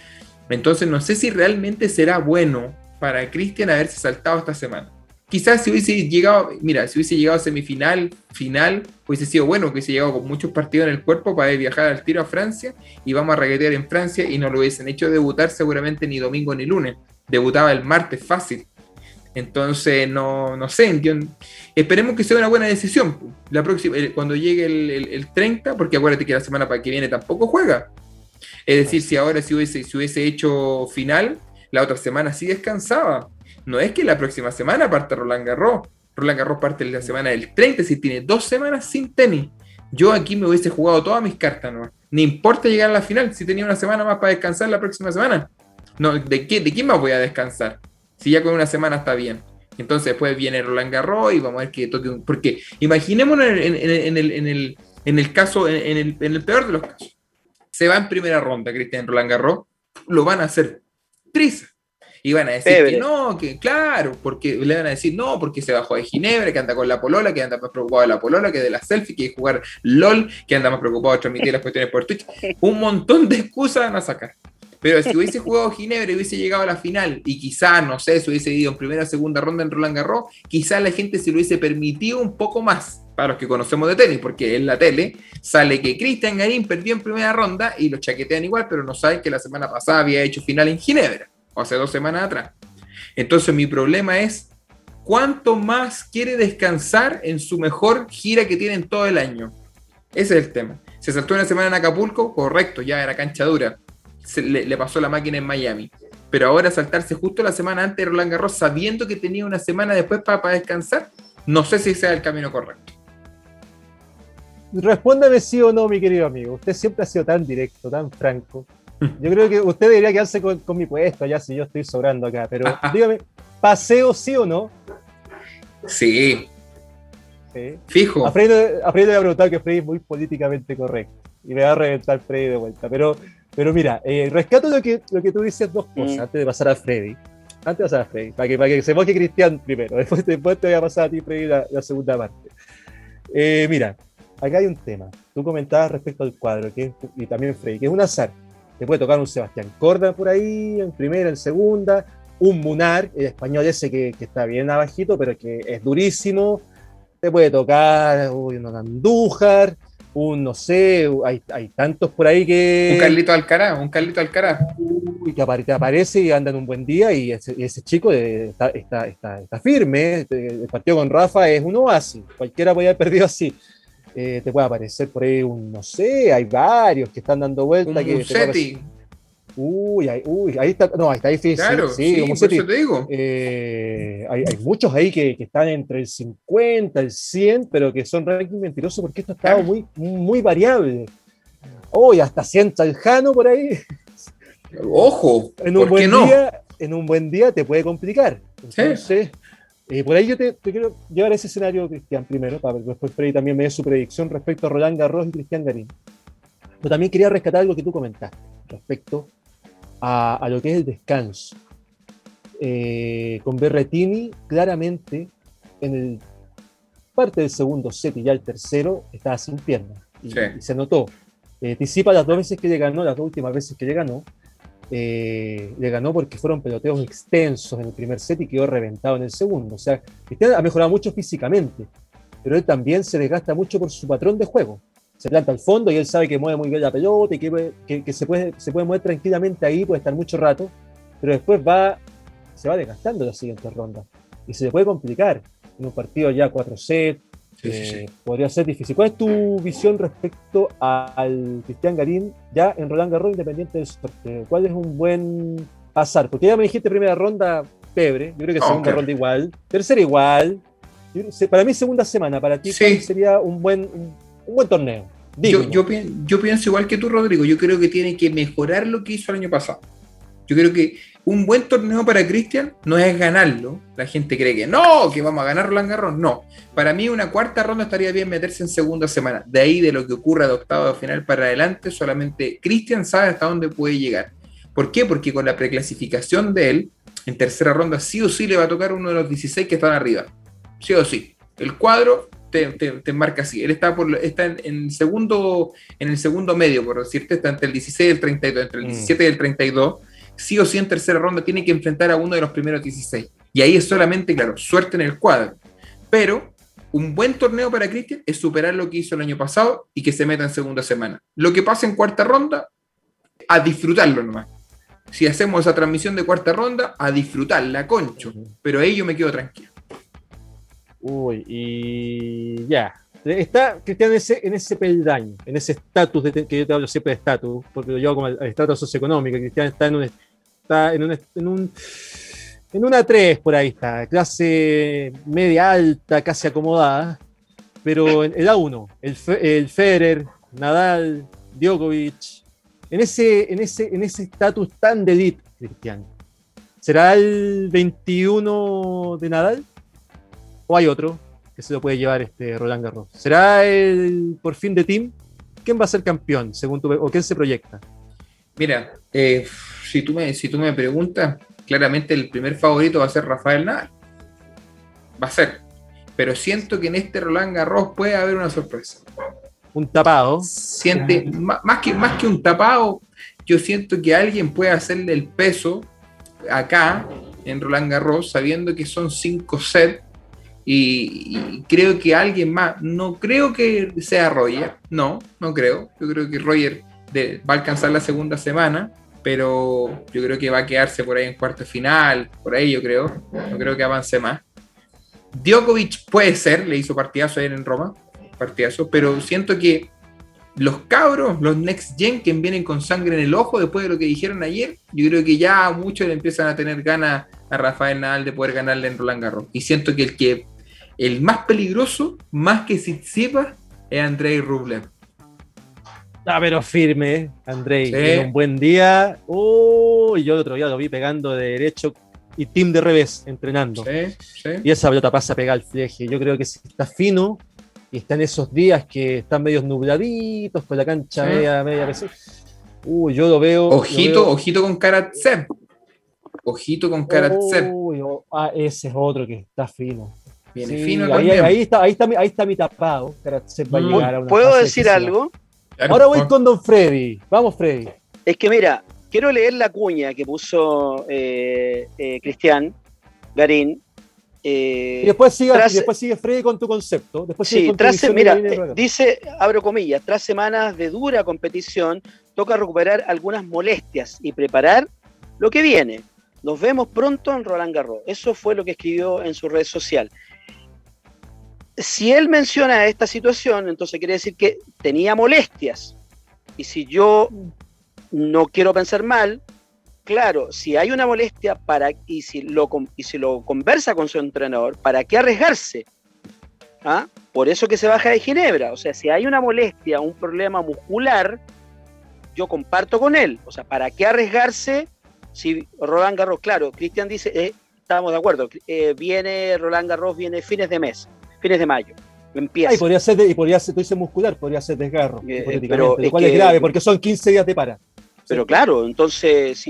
Entonces no sé si realmente será bueno para Cristian haberse saltado esta semana. Quizás si hubiese llegado, mira, si hubiese llegado a semifinal, final, hubiese sido bueno que hubiese llegado con muchos partidos en el cuerpo para viajar al tiro a Francia y vamos a reguetear en Francia y no lo hubiesen hecho debutar seguramente ni domingo ni lunes. Debutaba el martes fácil. Entonces, no, no sé, esperemos que sea una buena decisión. La próxima, cuando llegue el, 30, porque acuérdate que la semana para que viene tampoco juega. Es decir, si ahora si hubiese, si hubiese hecho final, la otra semana sí descansaba. No es que la próxima semana parte Roland Garros. Roland Garros parte la semana del 30, si tiene dos semanas sin tenis. Yo aquí me hubiese jugado todas mis cartas, ¿no? Ni importa llegar a la final, si tenía una semana más para descansar la próxima semana. No, ¿de, qué, ¿de quién más voy a descansar? Si ya con una semana está bien. Entonces después viene Roland Garros y vamos a ver que toque un... Porque imaginémonos en, el, en, el, caso, en el, en el peor de los casos. Se va en primera ronda Cristian Roland Garros, lo van a hacer triste y van a decir que no, que claro, porque le van a decir no, porque se bajó de Ginebra, que anda con la polola, que anda más preocupado de la polola, que de la selfie, que de jugar LOL, que anda más preocupado de transmitir las cuestiones por Twitch. [LAUGHS] Un montón de excusas van a sacar. Pero si hubiese jugado Ginebra y hubiese llegado a la final y quizás, no sé, se hubiese ido en primera o segunda ronda en Roland Garros, quizás la gente se lo hubiese permitido un poco más, para los que conocemos de tenis, porque en la tele sale que Cristian Garín perdió en primera ronda y lo chaquetean igual, pero no saben que la semana pasada había hecho final en Ginebra, hace dos semanas atrás. Entonces mi problema es, ¿cuánto más quiere descansar en su mejor gira que tiene en todo el año? Ese es el tema. Se saltó una semana en Acapulco, correcto, ya era cancha dura le, pasó la máquina en Miami. Pero ahora saltarse justo la semana antes de Roland Garros, sabiendo que tenía una semana después para, descansar, no sé si sea el camino correcto. Respóndame sí o no, mi querido amigo. Usted siempre ha sido tan directo, tan franco. [LAUGHS] Yo creo que usted debería quedarse con, mi puesto, ya si yo estoy sobrando acá. Pero [LAUGHS] dígame, ¿paseo sí o no? Sí. Fijo. A Freddy, a le a preguntar que Freddy es muy políticamente correcto. Y me va a reventar Freddy de vuelta. Pero pero mira, eh, rescato lo que, lo que tú dices dos cosas mm. antes de pasar a Freddy. Antes de pasar a Freddy, para que, para que se moje Cristian primero. [LAUGHS] Después, después te voy a pasar a ti, Freddy, la, segunda parte. Eh, mira, acá hay un tema. Tú comentabas respecto al cuadro, que y también Freddy, que es un azar. Te puede tocar un Sebastián Corda por ahí, en primera, en segunda, un Munar, el español ese que, que está bien abajito, pero que es durísimo. Te puede tocar uy, un Andújar, un, no sé, hay, hay, tantos por ahí que... Un Carlito Alcaraz, un Carlito Alcaraz. Y que aparece y anda en un buen día y ese, chico está, está, está, firme, este, el partido con Rafa es un oasis, cualquiera puede haber perdido así. Eh, te puede aparecer por ahí un, no sé, hay varios que están dando vuelta. que Uy, uy, ahí está, no, ahí está difícil. Claro, sí, sí por eso te digo. Eh, hay, hay, muchos ahí que, que, están entre el 50, el 100, pero que son ranking mentirosos porque esto ha estado muy, muy variable. Uy, hasta 100 Jano por ahí. Ojo, en un buen día, en un buen día te puede complicar. Entonces, eh, por ahí yo te, quiero llevar ese escenario, Cristian, primero, para después Freddy también me dé su predicción respecto a Roland Garros y Cristian Garín. Pero también quería rescatar algo que tú comentaste respecto a, lo que es el descanso. Eh, con Berretini, claramente, en el parte del segundo set y ya el tercero, estaba sin piernas. Y, se notó. Eh, Tisipa las dos veces que le ganó, las dos últimas veces que le ganó, eh, le ganó porque fueron peloteos extensos en el primer set y quedó reventado en el segundo. O sea, Cristian ha mejorado mucho físicamente, pero él también se desgasta mucho por su patrón de juego se planta al fondo y él sabe que mueve muy bien la pelota y que, que, se, puede, se puede mover tranquilamente ahí, puede estar mucho rato, pero después va, se va desgastando la siguiente ronda y se le puede complicar en un partido ya 4 Eh, podría ser difícil. ¿Cuál es tu visión respecto al Cristian Garín ya en Roland Garros independiente del sorteo? ¿Cuál es un buen pasar? Porque ya me dijiste primera ronda, pebre. Yo creo que segunda ronda igual. Tercera igual. Para mí, segunda semana. Para ti, sería un buen, un buen torneo. Yo, yo, yo, pienso igual que tú, Rodrigo. Yo creo que tiene que mejorar lo que hizo el año pasado. Yo creo que un buen torneo para Cristian no es ganarlo. La gente cree que no, que vamos a ganar Roland Garros. No. Para mí, una cuarta ronda estaría bien meterse en segunda semana. De ahí, de lo que ocurra de octavo de final para adelante, solamente Cristian sabe hasta dónde puede llegar. ¿Por qué? Porque con la preclasificación de él, en tercera ronda, sí o sí le va a tocar uno de los 16 que están arriba. Sí o sí. El cuadro te, marca así. Él está, por, está en, el segundo, en el segundo medio, por decirte, está entre el 16 y el 32, entre el 17 mm. y el 32. Sí o sí en tercera ronda tiene que enfrentar a uno de los primeros 16. Y ahí es solamente, claro, suerte en el cuadro. Pero un buen torneo para Cristian es superar lo que hizo el año pasado y que se meta en segunda semana. Lo que pasa en cuarta ronda, a disfrutarlo nomás. si hacemos esa transmisión de cuarta ronda, a disfrutarla, concho. Pero ahí yo me quedo tranquilo. Uy, y ya. Está Cristian en ese, en ese peldaño, en ese estatus que yo te hablo siempre de estatus, porque lo llevo como el estatus socioeconómico. Cristian está en un está en un, en un en una 3 por ahí está, clase media alta, casi acomodada, pero en el A1, el, el Federer, Nadal, Djokovic, en ese en ese en ese estatus tan de elite, Cristian. ¿Será el 21 de Nadal? ¿O hay otro que se lo puede llevar este Roland Garros? ¿Será el por fin de Team? ¿Quién va a ser campeón, según tu, o quién se proyecta? Mira, eh, si, tú me, si tú me preguntas, claramente el primer favorito va a ser Rafael Nadal. Va a ser. Pero siento que en este Roland Garros puede haber una sorpresa. Un tapado. Siente, más, que, más que un tapado, yo siento que alguien puede hacerle el peso acá en Roland Garros, sabiendo que son cinco sets y, creo que alguien más, no creo que sea Roger, no, no creo. Yo creo que Roger va a alcanzar la segunda semana, pero yo creo que va a quedarse por ahí en cuarto final, por ahí yo creo. No creo que avance más. Djokovic puede ser, le hizo partidazo ayer en Roma, partidazo, pero siento que los cabros, los next gen que vienen con sangre en el ojo después de lo que dijeron ayer, yo creo que ya muchos le empiezan a tener ganas a Rafael Nadal de poder ganarle en Roland Garros. Y siento que el que el más peligroso, más que Tsitsipas, es Andrei Rublev. Ah, pero firme, Andrei. Un buen día. Y yo el otro día lo vi pegando de derecho y team de revés, entrenando. Sí, sí. Y esa pelota pasa a pegar el fleje. Yo creo que si está fino y está en esos días que están medios nubladitos, con la cancha media, media Uy, yo lo veo. Ojito, ojito con Karatsev. Ojito con Karatsev. Uy, oh, ah, ese es otro que está fino. Viene fino ahí, ahí, está, ahí, está, ahí está mi tapado. Karatsev va a llegar a una ¿Puedo decir algo? Ahora voy con Don Freddy. Vamos, Freddy. Es que mira, quiero leer la cuña que puso eh, eh, Cristian Garín. Eh, y después sigue, después sigue Freddy con tu concepto. Después sí, tras, mira, dice, abro comillas, tras semanas de dura competición, toca recuperar algunas molestias y preparar lo que viene. Nos vemos pronto en Roland Garros. Eso fue lo que escribió en su red social si él menciona esta situación, entonces quiere decir que tenía molestias. Y si yo no quiero pensar mal, claro, si hay una molestia para, y, si lo, y si lo conversa con su entrenador, ¿para qué arriesgarse? ¿Ah? Por eso que se baja de Ginebra. O sea, si hay una molestia, un problema muscular, yo comparto con él. O sea, ¿para qué arriesgarse si Roland Garros, claro, Cristian dice, eh, estamos de acuerdo, eh, viene Roland Garros, viene fines de mes fines de mayo. Empieza. y podría ser, y podría ser, tú dices muscular, podría ser desgarro, eh, pero lo cual es, grave, porque son 15 días de para. Pero claro, entonces,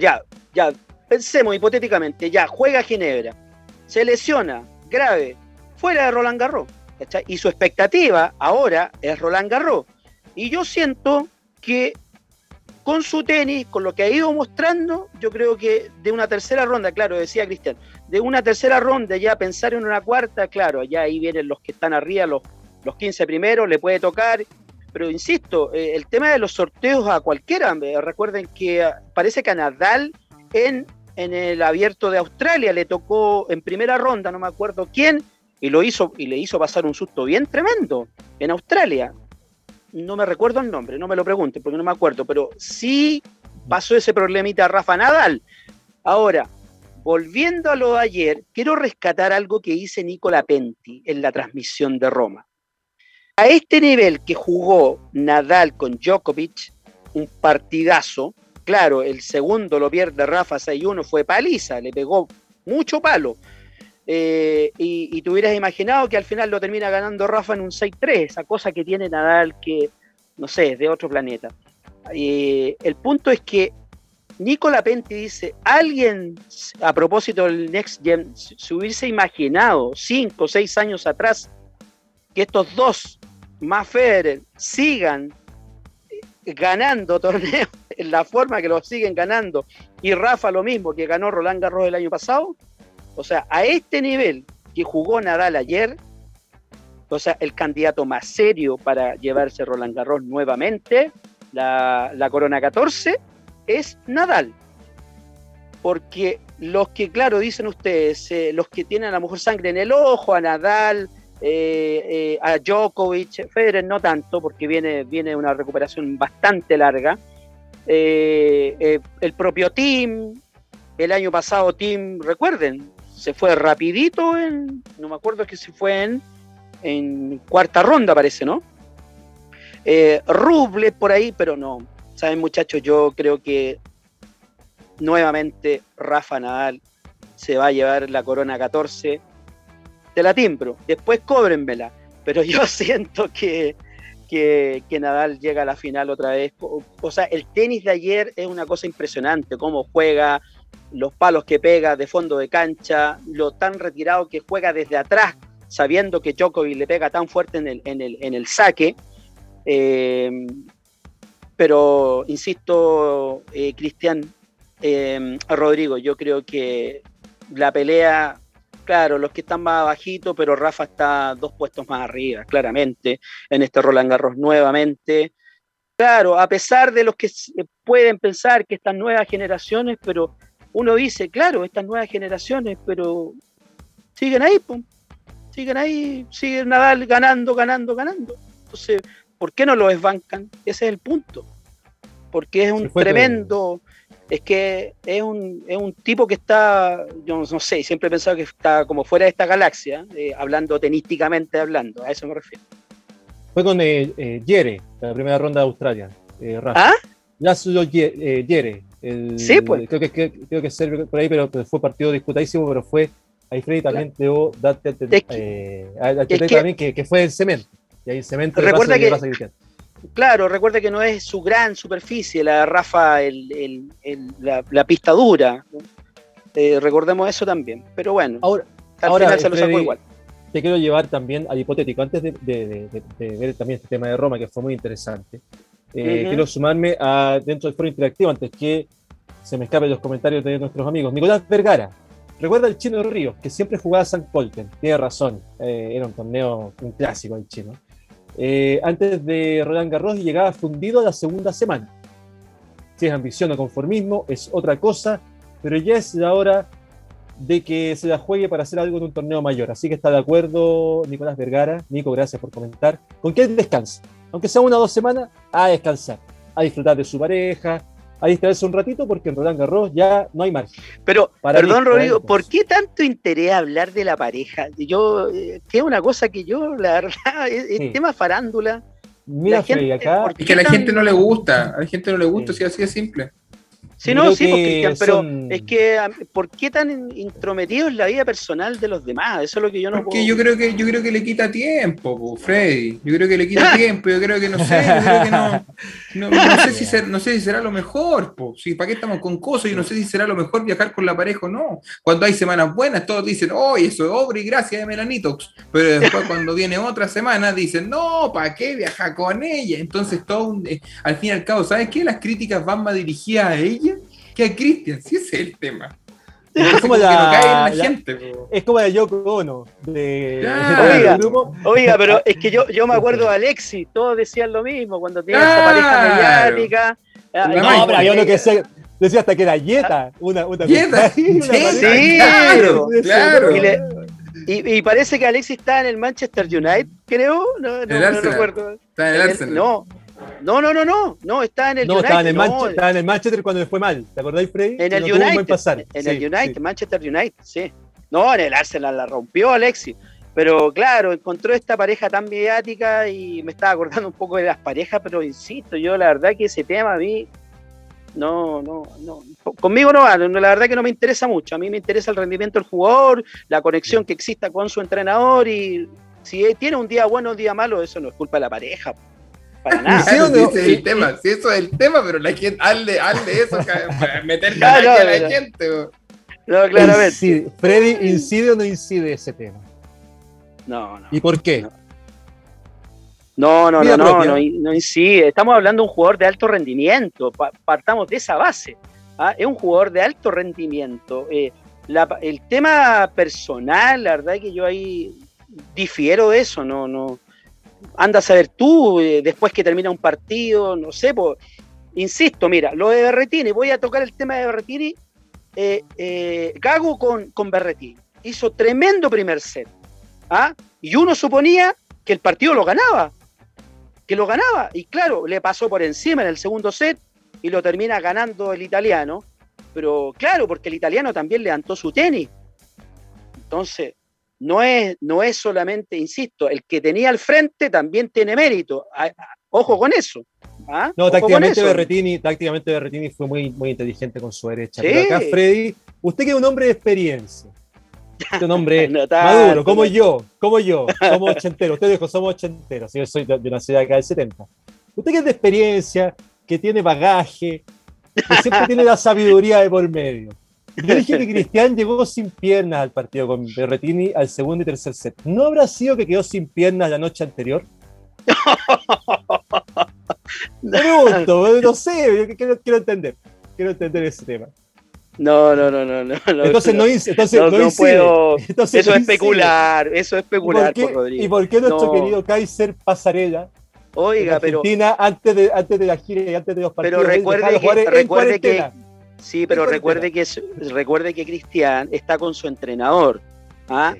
ya, ya, pensemos hipotéticamente, ya, juega Ginebra, se lesiona, grave, fuera de Roland Garros, y su expectativa ahora es Roland Garros. Y yo siento que con su tenis, con lo que ha ido mostrando, yo creo que de una tercera ronda, claro, decía Cristian, de una tercera ronda ya pensar en una cuarta, claro, ya ahí vienen los que están arriba, los, los 15 primeros, le puede tocar, pero insisto, eh, el tema de los sorteos a cualquiera, eh, recuerden que ah, parece que a Nadal en, en el abierto de Australia le tocó en primera ronda, no me acuerdo quién, y lo hizo y le hizo pasar un susto bien tremendo en Australia. No me recuerdo el nombre, no me lo pregunten porque no me acuerdo, pero sí pasó ese problemita a Rafa Nadal. Ahora, volviendo a lo de ayer, quiero rescatar algo que dice Nicola Penti en la transmisión de Roma. A este nivel que jugó Nadal con Djokovic, un partidazo, claro, el segundo lo pierde Rafa 6-1, fue paliza, le pegó mucho palo. Eh, y, te hubieras imaginado que al final lo termina ganando Rafa en un 6-3, esa cosa que tiene Nadal que, no sé, es de otro planeta. Eh, el punto es que Nicola Penti dice, alguien a propósito del Next Gen se hubiese imaginado 5 o 6 años atrás que estos dos, más Federer, sigan ganando torneos [LAUGHS] en la forma que lo siguen ganando. Y Rafa lo mismo que ganó Roland Garros el año pasado, o sea, a este nivel que jugó Nadal ayer, o sea, el candidato más serio para llevarse Roland Garros nuevamente, la, Corona 14, es Nadal. porque los que, claro, dicen ustedes, eh, los que tienen a lo mejor sangre en el ojo, a Nadal, eh, eh, a Djokovic, Federer no tanto, porque viene, viene una recuperación bastante larga. el propio Tim, el año pasado Tim, recuerden, se fue rapidito en, no me acuerdo que se fue en, en cuarta ronda parece, ¿no? Ruble por ahí, pero no. Saben muchachos, yo creo que nuevamente Rafa Nadal se va a llevar la corona 14 de la timbro. Después cóbrenmela. Pero yo [LAUGHS] siento que, que, Nadal llega a la final otra vez. O, sea, el tenis de ayer es una cosa impresionante, cómo juega, los palos que pega de fondo de cancha, lo tan retirado que juega desde atrás, sabiendo que Djokovic le pega tan fuerte en el, en el, en el saque. Eh, pero, insisto, eh, Cristian, eh, Rodrigo, yo creo que la pelea, claro, los que están más bajitos, pero Rafa está dos puestos más arriba, claramente, en este Roland Garros nuevamente. Claro, a pesar de los que pueden pensar que estas nuevas generaciones, pero uno dice, claro, estas nuevas generaciones, pero siguen ahí, siguen ahí, siguen Nadal ganando, ganando, ganando. Entonces, ¿por qué no lo desbancan? Ese es el punto. Porque es un tremendo, es que es un, es un tipo que está, yo no sé, siempre he pensado que está como fuera de esta galaxia, eh, hablando tenísticamente hablando, a eso me refiero. Fue con eh, eh Yere, la primera ronda de Australia. Eh, ¿Ah? Laszlo Yere. sí, pues. Creo que, creo que es serbio por ahí, pero, fue partido disputadísimo, pero fue, ahí Freddy también debo darte que, también que, que, fue el cemento. Y ahí cemento recuerda que, Claro, recuerda que no es su gran superficie, la Rafa, el, la, pista dura. Eh, recordemos eso también. Pero bueno, ahora, al final se lo sacó igual. Te quiero llevar también al hipotético, antes de, ver también este tema de Roma, que fue muy interesante. Eh, quiero sumarme a, dentro del foro interactivo, antes que se me escapen los comentarios de nuestros amigos. Nicolás Vergara, recuerda el chino de Ríos, que siempre jugaba San Polten. Tiene razón, eh, era un torneo, un clásico el chino. Eh, antes de Roland Garros y llegaba fundido a la segunda semana. Si es ambición o conformismo, es otra cosa, pero ya es la hora de que se la juegue para hacer algo en un torneo mayor. Así que está de acuerdo Nicolás Vergara. Nico, gracias por comentar. ¿Con qué descansa? Aunque sea una o dos semanas, a descansar, a disfrutar de su pareja, a distraerse un ratito porque en Roland Garros ya no hay margen. Pero, perdón, Rodrigo, ¿por qué tanto interés hablar de la pareja? Yo, eh, que es una cosa que yo, la verdad, [LAUGHS] el, tema farándula. Mira, gente, acá. Es que a la gente no le gusta, a la gente no le gusta, si así es simple. Sí, no, sí, porque, pero es que ¿por qué tan intrometido en la vida personal de los demás? Eso es lo que yo no porque yo creo que yo creo que le quita tiempo, Freddy. Yo creo que le quita [LAUGHS] tiempo, yo creo que no sé, yo creo que no, no, sé, si no sé si será lo mejor, po. Sí, ¿para qué estamos con cosas? Yo no sé si será lo mejor viajar con la pareja o no. Cuando hay semanas buenas, todos dicen, oh, eso es obra y gracia de Melanitox. Pero después cuando viene otra semana, dicen, no, ¿para qué viajar con ella? Entonces todo eh, al fin y al cabo, ¿sabes qué? Las críticas van más dirigidas a ella que a Cristian, sí ese es el tema. [LAUGHS] Es como, la, gente, es como de Yoko Ono. De, oiga, oiga, pero [LAUGHS] es que yo, yo me acuerdo de Alexi, todos decían lo mismo cuando tenía esa pareja mediática. No, pero había uno que decía hasta que era Yeta. Una, una Yeta. [LAUGHS] sí, claro, claro. Y, y, parece que Alexi está en el Manchester United, creo. No, no, no recuerdo. Está en el Arsenal. No, no, no, no, no, no, está en el United. Estaba en el, Manchester, estaba en el Manchester cuando le fue mal. ¿Te acordáis, Freddy? En el United. En el United, Manchester United, sí. No, en el Arsenal la rompió Alexis. Pero claro, encontró esta pareja tan mediática y me estaba acordando un poco de las parejas, pero insisto, yo la verdad que ese tema a mí no, no, no. Conmigo no va, la verdad que no me interesa mucho. A mí me interesa el rendimiento del jugador, la conexión que exista con su entrenador y si tiene un día bueno o un día malo, eso no es culpa de la pareja. Para [LAUGHS] nada. Sí, ese es el tema, sí, eso es el tema, pero la gente, hazle, hazle eso, [LAUGHS] para meter a la gente. No, claramente. Freddy, ¿incide o no incide ese tema? No, no. ¿Y por qué? No, no, no, no, no, no, incide. Estamos hablando de un jugador de alto rendimiento. Partamos de esa base. ¿ah? Es un jugador de alto rendimiento. Eh, el tema personal, la verdad es que yo ahí difiero de eso, no, no, anda a saber tú, eh, después que termina un partido, no sé, pues, insisto, mira, lo de Berretini, voy a tocar el tema de Berretini eh, eh, Gago con, con Berretín. Hizo tremendo primer set. ¿ah? Y uno suponía que el partido lo ganaba. Que lo ganaba. Y claro, le pasó por encima en el segundo set y lo termina ganando el italiano. Pero claro, porque el italiano también levantó su tenis. Entonces, no es, no es solamente, insisto, el que tenía al frente también tiene mérito. Ojo con eso. ¿ah? No, tácticamente Berretini, tácticamente Berretini fue muy, muy inteligente con su derecha. Pero acá, Freddy, usted que es un hombre de experiencia. Usted un hombre [LAUGHS] maduro, como yo, como yo, como ochentero. Ustedes somos ochenteros, yo soy de una ciudad acá del 70. Usted que es de experiencia, que tiene bagaje, que siempre tiene la sabiduría de por medio. Yo dije que [LAUGHS] Cristian llegó sin piernas al partido con Berretini al segundo y tercer set. ¿No habrá sido que quedó sin piernas la noche anterior? [LAUGHS] Pregunto, no sé, quiero, quiero, entender. Quiero entender ese tema. No, no, no, no, no. Entonces no, hice, entonces no, puedo. [LAUGHS] eso es especular, eso es especular ¿Y por, ¿Y por qué nuestro querido Kaiser Pasarela Oiga, pero. Argentina, antes de, antes de la gira y antes de los partidos. Pero recuerde que, recuerde que, Sí, pero recuerde que, recuerde que Cristian está con su entrenador. ¿ah?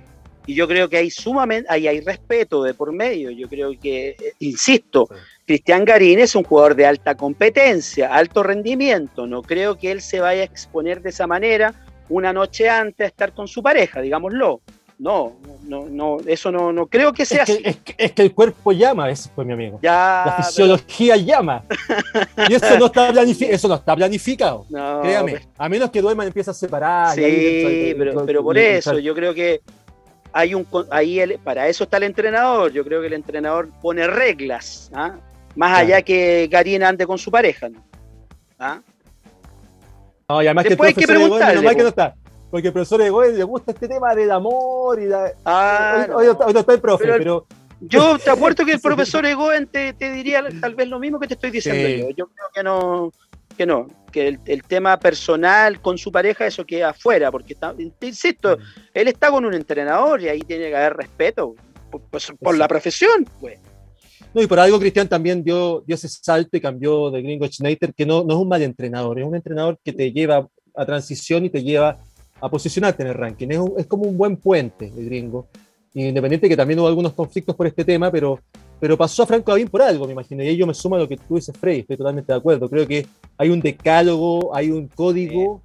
Y yo creo que hay sumamente, ahí hay respeto de por medio. Yo creo que, eh, insisto, Cristian Garín es un jugador de alta competencia, alto rendimiento. No creo que él se vaya a exponer de esa manera una noche antes a estar con su pareja, digámoslo. No, no, no, eso no, no creo que sea es que, así. Es que, el cuerpo llama, eso fue mi amigo. la fisiología llama. Y eso no está, eso no está planificado. créame. A menos que duerman empieza a separar. Sí, pero, pero por eso, yo creo que hay un ahí para eso está el entrenador. Yo creo que el entrenador pone reglas, ¿ah? más allá que Karina ande con su pareja. ¿no? ¿Ah? No, y además Después que el hay que preguntarle, que no está. Porque el profesor Egoen le gusta este tema del amor y la... Ah, hoy, no. está el profe, pero... Yo te apuesto que el profesor Egoen te, te, diría tal vez lo mismo que te estoy diciendo yo. Yo creo que no, que no, que el, tema personal con su pareja, eso queda afuera, porque está, insisto, mm. él está con un entrenador y ahí tiene que haber respeto por, pues, por la profesión, pues. No, y por algo Cristian también dio, dio ese salto y cambió de Gringo Schneider, que no, no es un mal entrenador, es un entrenador que te lleva a transición y te lleva a posicionarte en el ranking. Es, como un buen puente el gringo. Independiente que también hubo algunos conflictos por este tema, pero, pero pasó a Franco Davín por algo, me imagino. Y ahí yo me sumo a lo que tú dices, Frey, estoy totalmente de acuerdo. Creo que hay un decálogo, hay un código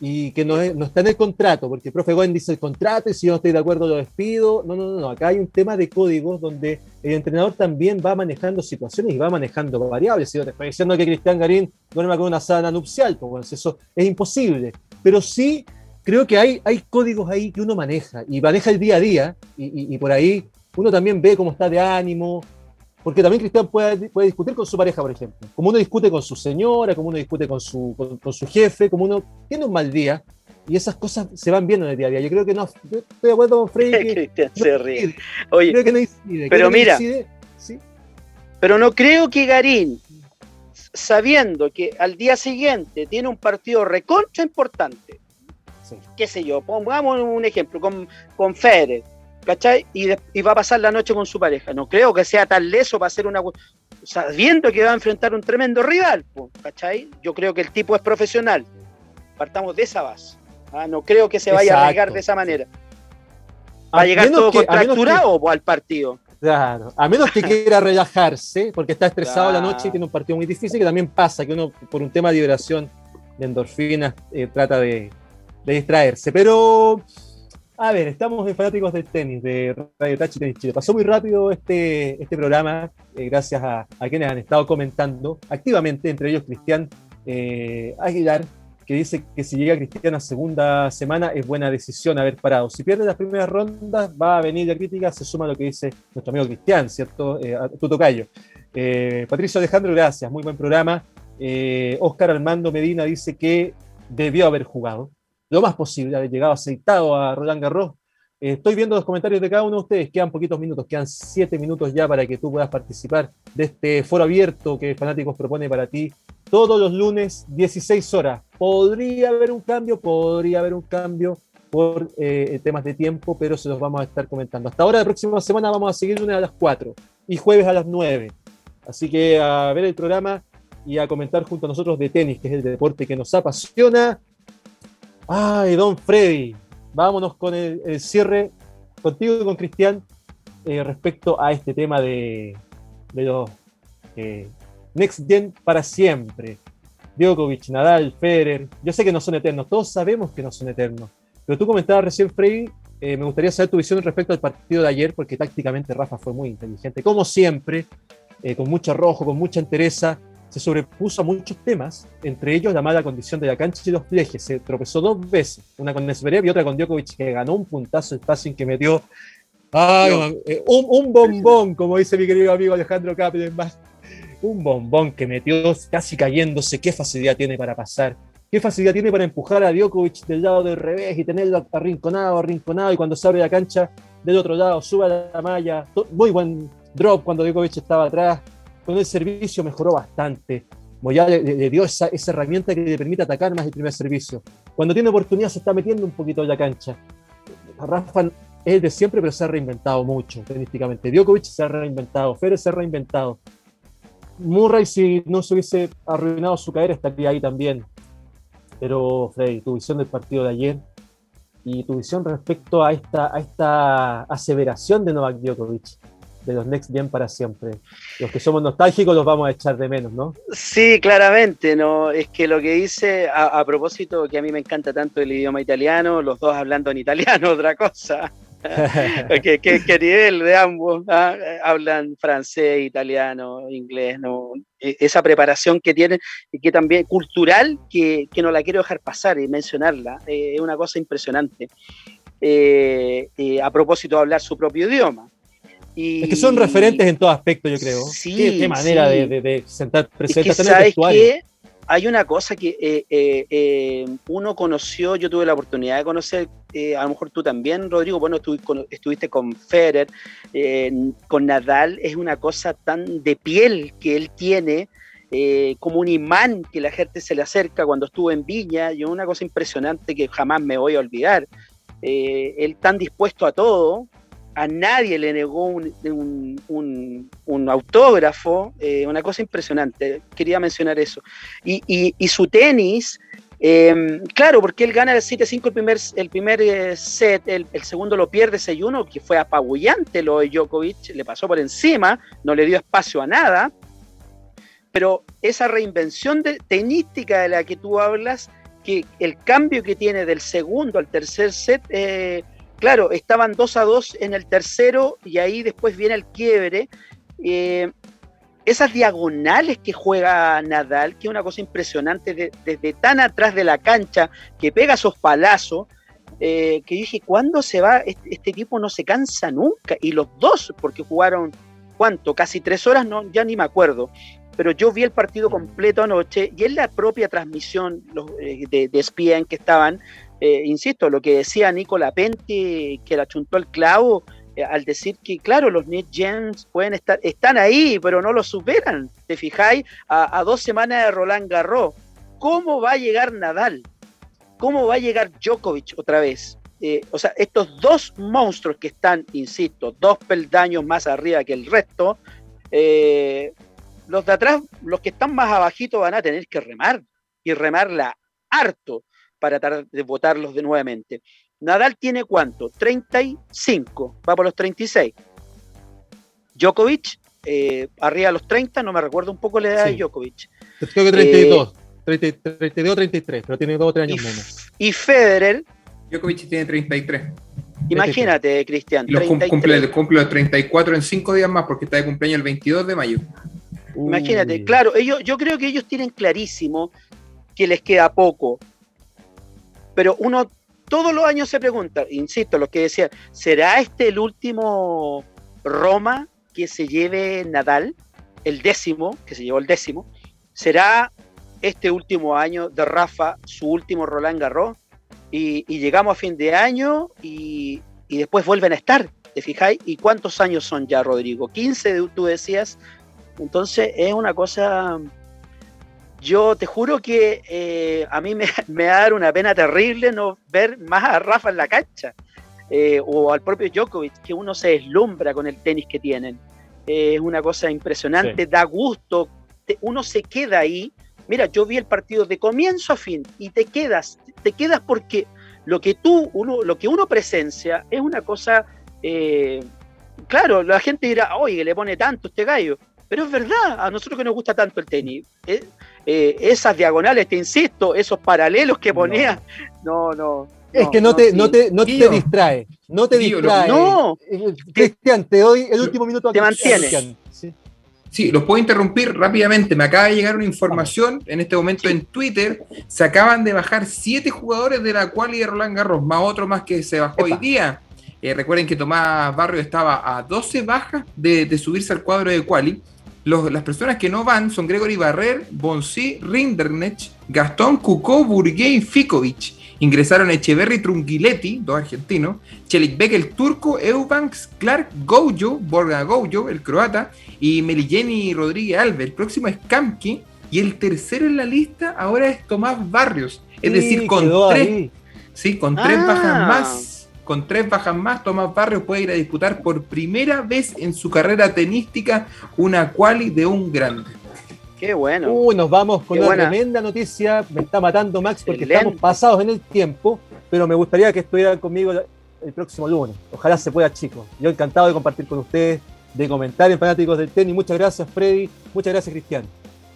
y que no, no, está en el contrato, porque el profe Goen dice el contrato y si yo no estoy de acuerdo lo despido. No, no, no, acá hay un tema de códigos donde el entrenador también va manejando situaciones y va manejando variables. Si yo te estoy diciendo que Cristian Garín duerma con una sábana nupcial, pues eso es imposible. Pero sí creo que hay, hay códigos ahí que uno maneja y maneja el día a día y, por ahí uno también ve cómo está de ánimo, porque también Cristian puede, puede, discutir con su pareja, por ejemplo, como uno discute con su señora, como uno discute con su, con, su jefe, como uno tiene un mal día y esas cosas se van viendo en el día a día. Yo creo que no, estoy de acuerdo con Freddy. [LAUGHS] Cristian se ríe. Oye, creo que no incide, pero mira, ¿sí? pero no creo que Garín, sabiendo que al día siguiente tiene un partido recontra importante, qué sé yo, pongamos un ejemplo con, con Federer, ¿cachai? Y, va a pasar la noche con su pareja. No creo que sea tan leso para hacer una... Sabiendo que va a enfrentar un tremendo rival, ¿cachai? Yo creo que el tipo es profesional. Partamos de esa base. ¿ah? No creo que se vaya a arriesgar de esa manera. ¿Va a, llegar todo contracturado al partido? Claro, a menos que quiera [LAUGHS] relajarse, porque está estresado la noche y tiene un partido muy difícil, que también pasa, que uno por un tema de liberación de endorfinas eh, trata de, de distraerse. Pero, a ver, estamos de fanáticos del tenis, de Radio Touch y Tenis Chile. Pasó muy rápido este, este programa, eh, gracias a, quienes han estado comentando activamente, entre ellos Cristian eh, Aguilar, que dice que si llega Cristian a segunda semana es buena decisión haber parado. Si pierde las primeras rondas, va a venir la crítica, se suma a lo que dice nuestro amigo Cristian, ¿cierto? Eh, a. Eh, Patricio Alejandro, gracias, muy buen programa. Oscar Armando Medina dice que debió haber jugado lo más posible, haber llegado aceitado a Roland Garros. Eh, estoy viendo los comentarios de cada uno de ustedes, quedan poquitos minutos, quedan siete minutos ya para que tú puedas participar de este foro abierto que Fanáticos propone para ti todos los lunes, 16 horas. ¿Podría haber un cambio? Podría haber un cambio por eh, temas de tiempo, pero se los vamos a estar comentando. Hasta ahora, la próxima semana, vamos a seguir lunes a las 4 y jueves a las 9. Así que a ver el programa y a comentar junto a nosotros de tenis, que es el deporte que nos apasiona. Ay, don Freddy, vámonos con el, cierre contigo y con Cristian eh, respecto a este tema de, los eh, Next Gen para siempre. Djokovic, Nadal, Federer, yo sé que no son eternos, todos sabemos que no son eternos, pero tú comentabas recién, Freddy, eh, me gustaría saber tu visión respecto al partido de ayer, porque tácticamente Rafa fue muy inteligente, como siempre, con mucho arrojo, con mucha entereza, se sobrepuso a muchos temas, entre ellos la mala condición de la cancha y los flejes. Se tropezó dos veces, una con Nesverev y otra con Djokovic, que ganó un puntazo el passing que metió eh, un, bombón, como dice mi querido amigo Alejandro más Un bombón que metió casi cayéndose. ¿Qué facilidad tiene para pasar? ¿Qué facilidad tiene para empujar a Djokovic del lado del revés y tenerlo arrinconado, arrinconado? Y cuando se abre la cancha del otro lado, sube a la malla. Muy buen drop cuando Djokovic estaba atrás con el servicio mejoró bastante. Moya le, dio esa, herramienta que le permite atacar más el primer servicio. Cuando tiene oportunidad se está metiendo un poquito en la cancha. Rafa es de siempre, pero se ha reinventado mucho tenísticamente. Djokovic se ha reinventado, Federer se ha reinventado. Murray, si no se hubiese arruinado su caer, estaría ahí también. Pero, Freddy, tu visión del partido de ayer y tu visión respecto a esta, a esta aseveración de Novak Djokovic de los Next Gen para siempre. Los que somos nostálgicos los vamos a echar de menos, ¿no? Sí, claramente, ¿no? Es que lo que dice, a, propósito, que a mí me encanta tanto el idioma italiano, los dos hablando en italiano, [LAUGHS] otra cosa. [LAUGHS] ¿Qué, qué, nivel de ambos? ¿ah? Hablan francés, italiano, inglés, ¿no? E, esa preparación que tienen que también cultural, que, que no la quiero dejar pasar y mencionarla, eh, es una cosa impresionante. Eh, eh, a propósito de hablar su propio idioma es que son referentes en todo aspecto, yo creo. Sí, qué, manera de, sentar presente. ¿sabes qué? Hay una cosa que eh, eh, eh, uno conoció, yo tuve la oportunidad de conocer, a lo mejor tú también, Rodrigo, bueno, estuviste con Federer, con Nadal, es una cosa tan de piel que él tiene, como un imán que la gente se le acerca cuando estuvo en Viña, y una cosa impresionante que jamás me voy a olvidar. él tan dispuesto a todo, a nadie le negó un, autógrafo, eh, una cosa impresionante, quería mencionar eso. Y, su tenis, em, claro, porque él gana el 7-5 el primer, el primer eh, set, el, segundo lo pierde 6-1, que fue apabullante lo de Djokovic, le pasó por encima, no le dio espacio a nada, pero esa reinvención de, tenística de la que tú hablas, que el cambio que tiene del segundo al tercer set, eh, claro, estaban 2 a 2 en el tercero y ahí después viene el quiebre. Eh, esas diagonales que juega Nadal, que es una cosa impresionante, desde tan atrás de la cancha, que pega esos palazos, eh, que dije, ¿cuándo se va? Este, este, equipo no se cansa nunca. Y los dos, porque jugaron, ¿cuánto? Casi tres horas, no, ya ni me acuerdo. Pero yo vi el partido completo anoche y en la propia transmisión los, eh, de, de ESPN que estaban, eh, insisto, lo que decía Nicola Penti, que la chuntó el clavo, eh, al decir que, claro, los Net Gens pueden estar, están ahí, pero no lo superan. ¿Te fijáis? A, dos semanas de Roland Garros. ¿Cómo va a llegar Nadal? ¿Cómo va a llegar Djokovic otra vez? Eh, o sea, estos dos monstruos que están, insisto, dos peldaños más arriba que el resto, los de atrás, los que están más abajito van a tener que remar y remarla harto para tratar de votarlos de nuevamente. Nadal tiene cuánto? 35, va por los 36. Djokovic, eh, arriba de los 30, no me recuerdo un poco la edad de Djokovic. Creo que 32, 32, 33, pero tiene 2 o 3 años menos. Y Federer. Djokovic tiene 33. Imagínate, Cristian. Cumple, cumple los 34 en 5 días más porque está de cumpleaños el 22 de mayo. Imagínate, claro, ellos, yo creo que ellos tienen clarísimo que les queda poco, pero uno todos los años se pregunta, insisto, lo que decía, ¿será este el último Roma que se lleve Nadal? El décimo, que se llevó el décimo. ¿Será este último año de Rafa su último Roland Garros? Y, llegamos a fin de año y, y, después vuelven a estar, ¿te fijáis? ¿Y cuántos años son ya, Rodrigo? 15, tú decías. Entonces es una cosa yo te juro que eh, a mí me, [LAUGHS] me, va a dar una pena terrible no ver más a Rafa en la cancha eh, o al propio Djokovic, que uno se deslumbra con el tenis que tienen. es una cosa impresionante, da gusto, uno se queda ahí. Mira, yo vi el partido de comienzo a fin y te quedas, te quedas porque lo que tú, uno, lo que uno presencia es una cosa, eh, claro, la gente dirá, oye, le pone tanto este gallo, pero es verdad, a nosotros que nos gusta tanto el tenis, eh, eh, esas diagonales, te insisto, esos paralelos que ponía, no, no. es que no, te, no, te, no te distrae, no te distrae. No. Cristian, te doy el último minuto. Te mantienes. Sí, los puedo interrumpir rápidamente. Me acaba de llegar una información en este momento en Twitter. Se acaban de bajar siete jugadores de la quali de Roland Garros, más otro más que se bajó hoy día. Eh, recuerden que Tomás Barrio estaba a 12 bajas de, subirse al cuadro de quali. Las personas que no van son Gregory Barrer, Bonsi, Rindernech, Gastón, Cucó, Burgué y Fikovic. Ingresaron Echeverry Trunguiletti, dos argentinos, Chelik Beck, el turco, Eubanks, Clark Gojo, Borga Gojo, el croata, y Meligeni Rodríguez Alves. El próximo es Kamki, y el tercero en la lista ahora es Tomás Barrios. Es decir, con tres, sí, con tres bajas ah. más, con tres bajas más, Tomás Barrios puede ir a disputar por primera vez en su carrera tenística una quali de un grande. Qué bueno. Uy, nos vamos con una tremenda noticia. Me está matando Max porque estamos pasados en el tiempo, pero me gustaría que estuvieran conmigo el próximo lunes. Ojalá se pueda, chicos. Yo encantado de compartir con ustedes, de comentar en Fanáticos del Tenis. Muchas gracias, Freddy. Muchas gracias, Cristian.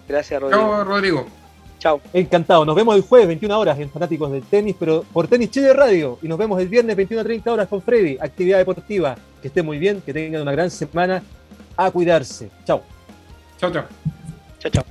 Gracias, Rodrigo. Chao, Rodrigo. Chao. Encantado. Nos vemos el jueves, 21 horas, en Fanáticos del Tenis, pero por Tenis Chile Radio. Y nos vemos el viernes, 21 a 30 horas, con Freddy. Actividad deportiva. Que esté muy bien, que tengan una gran semana. A cuidarse. Chao. Chao, chao. Chao, chao.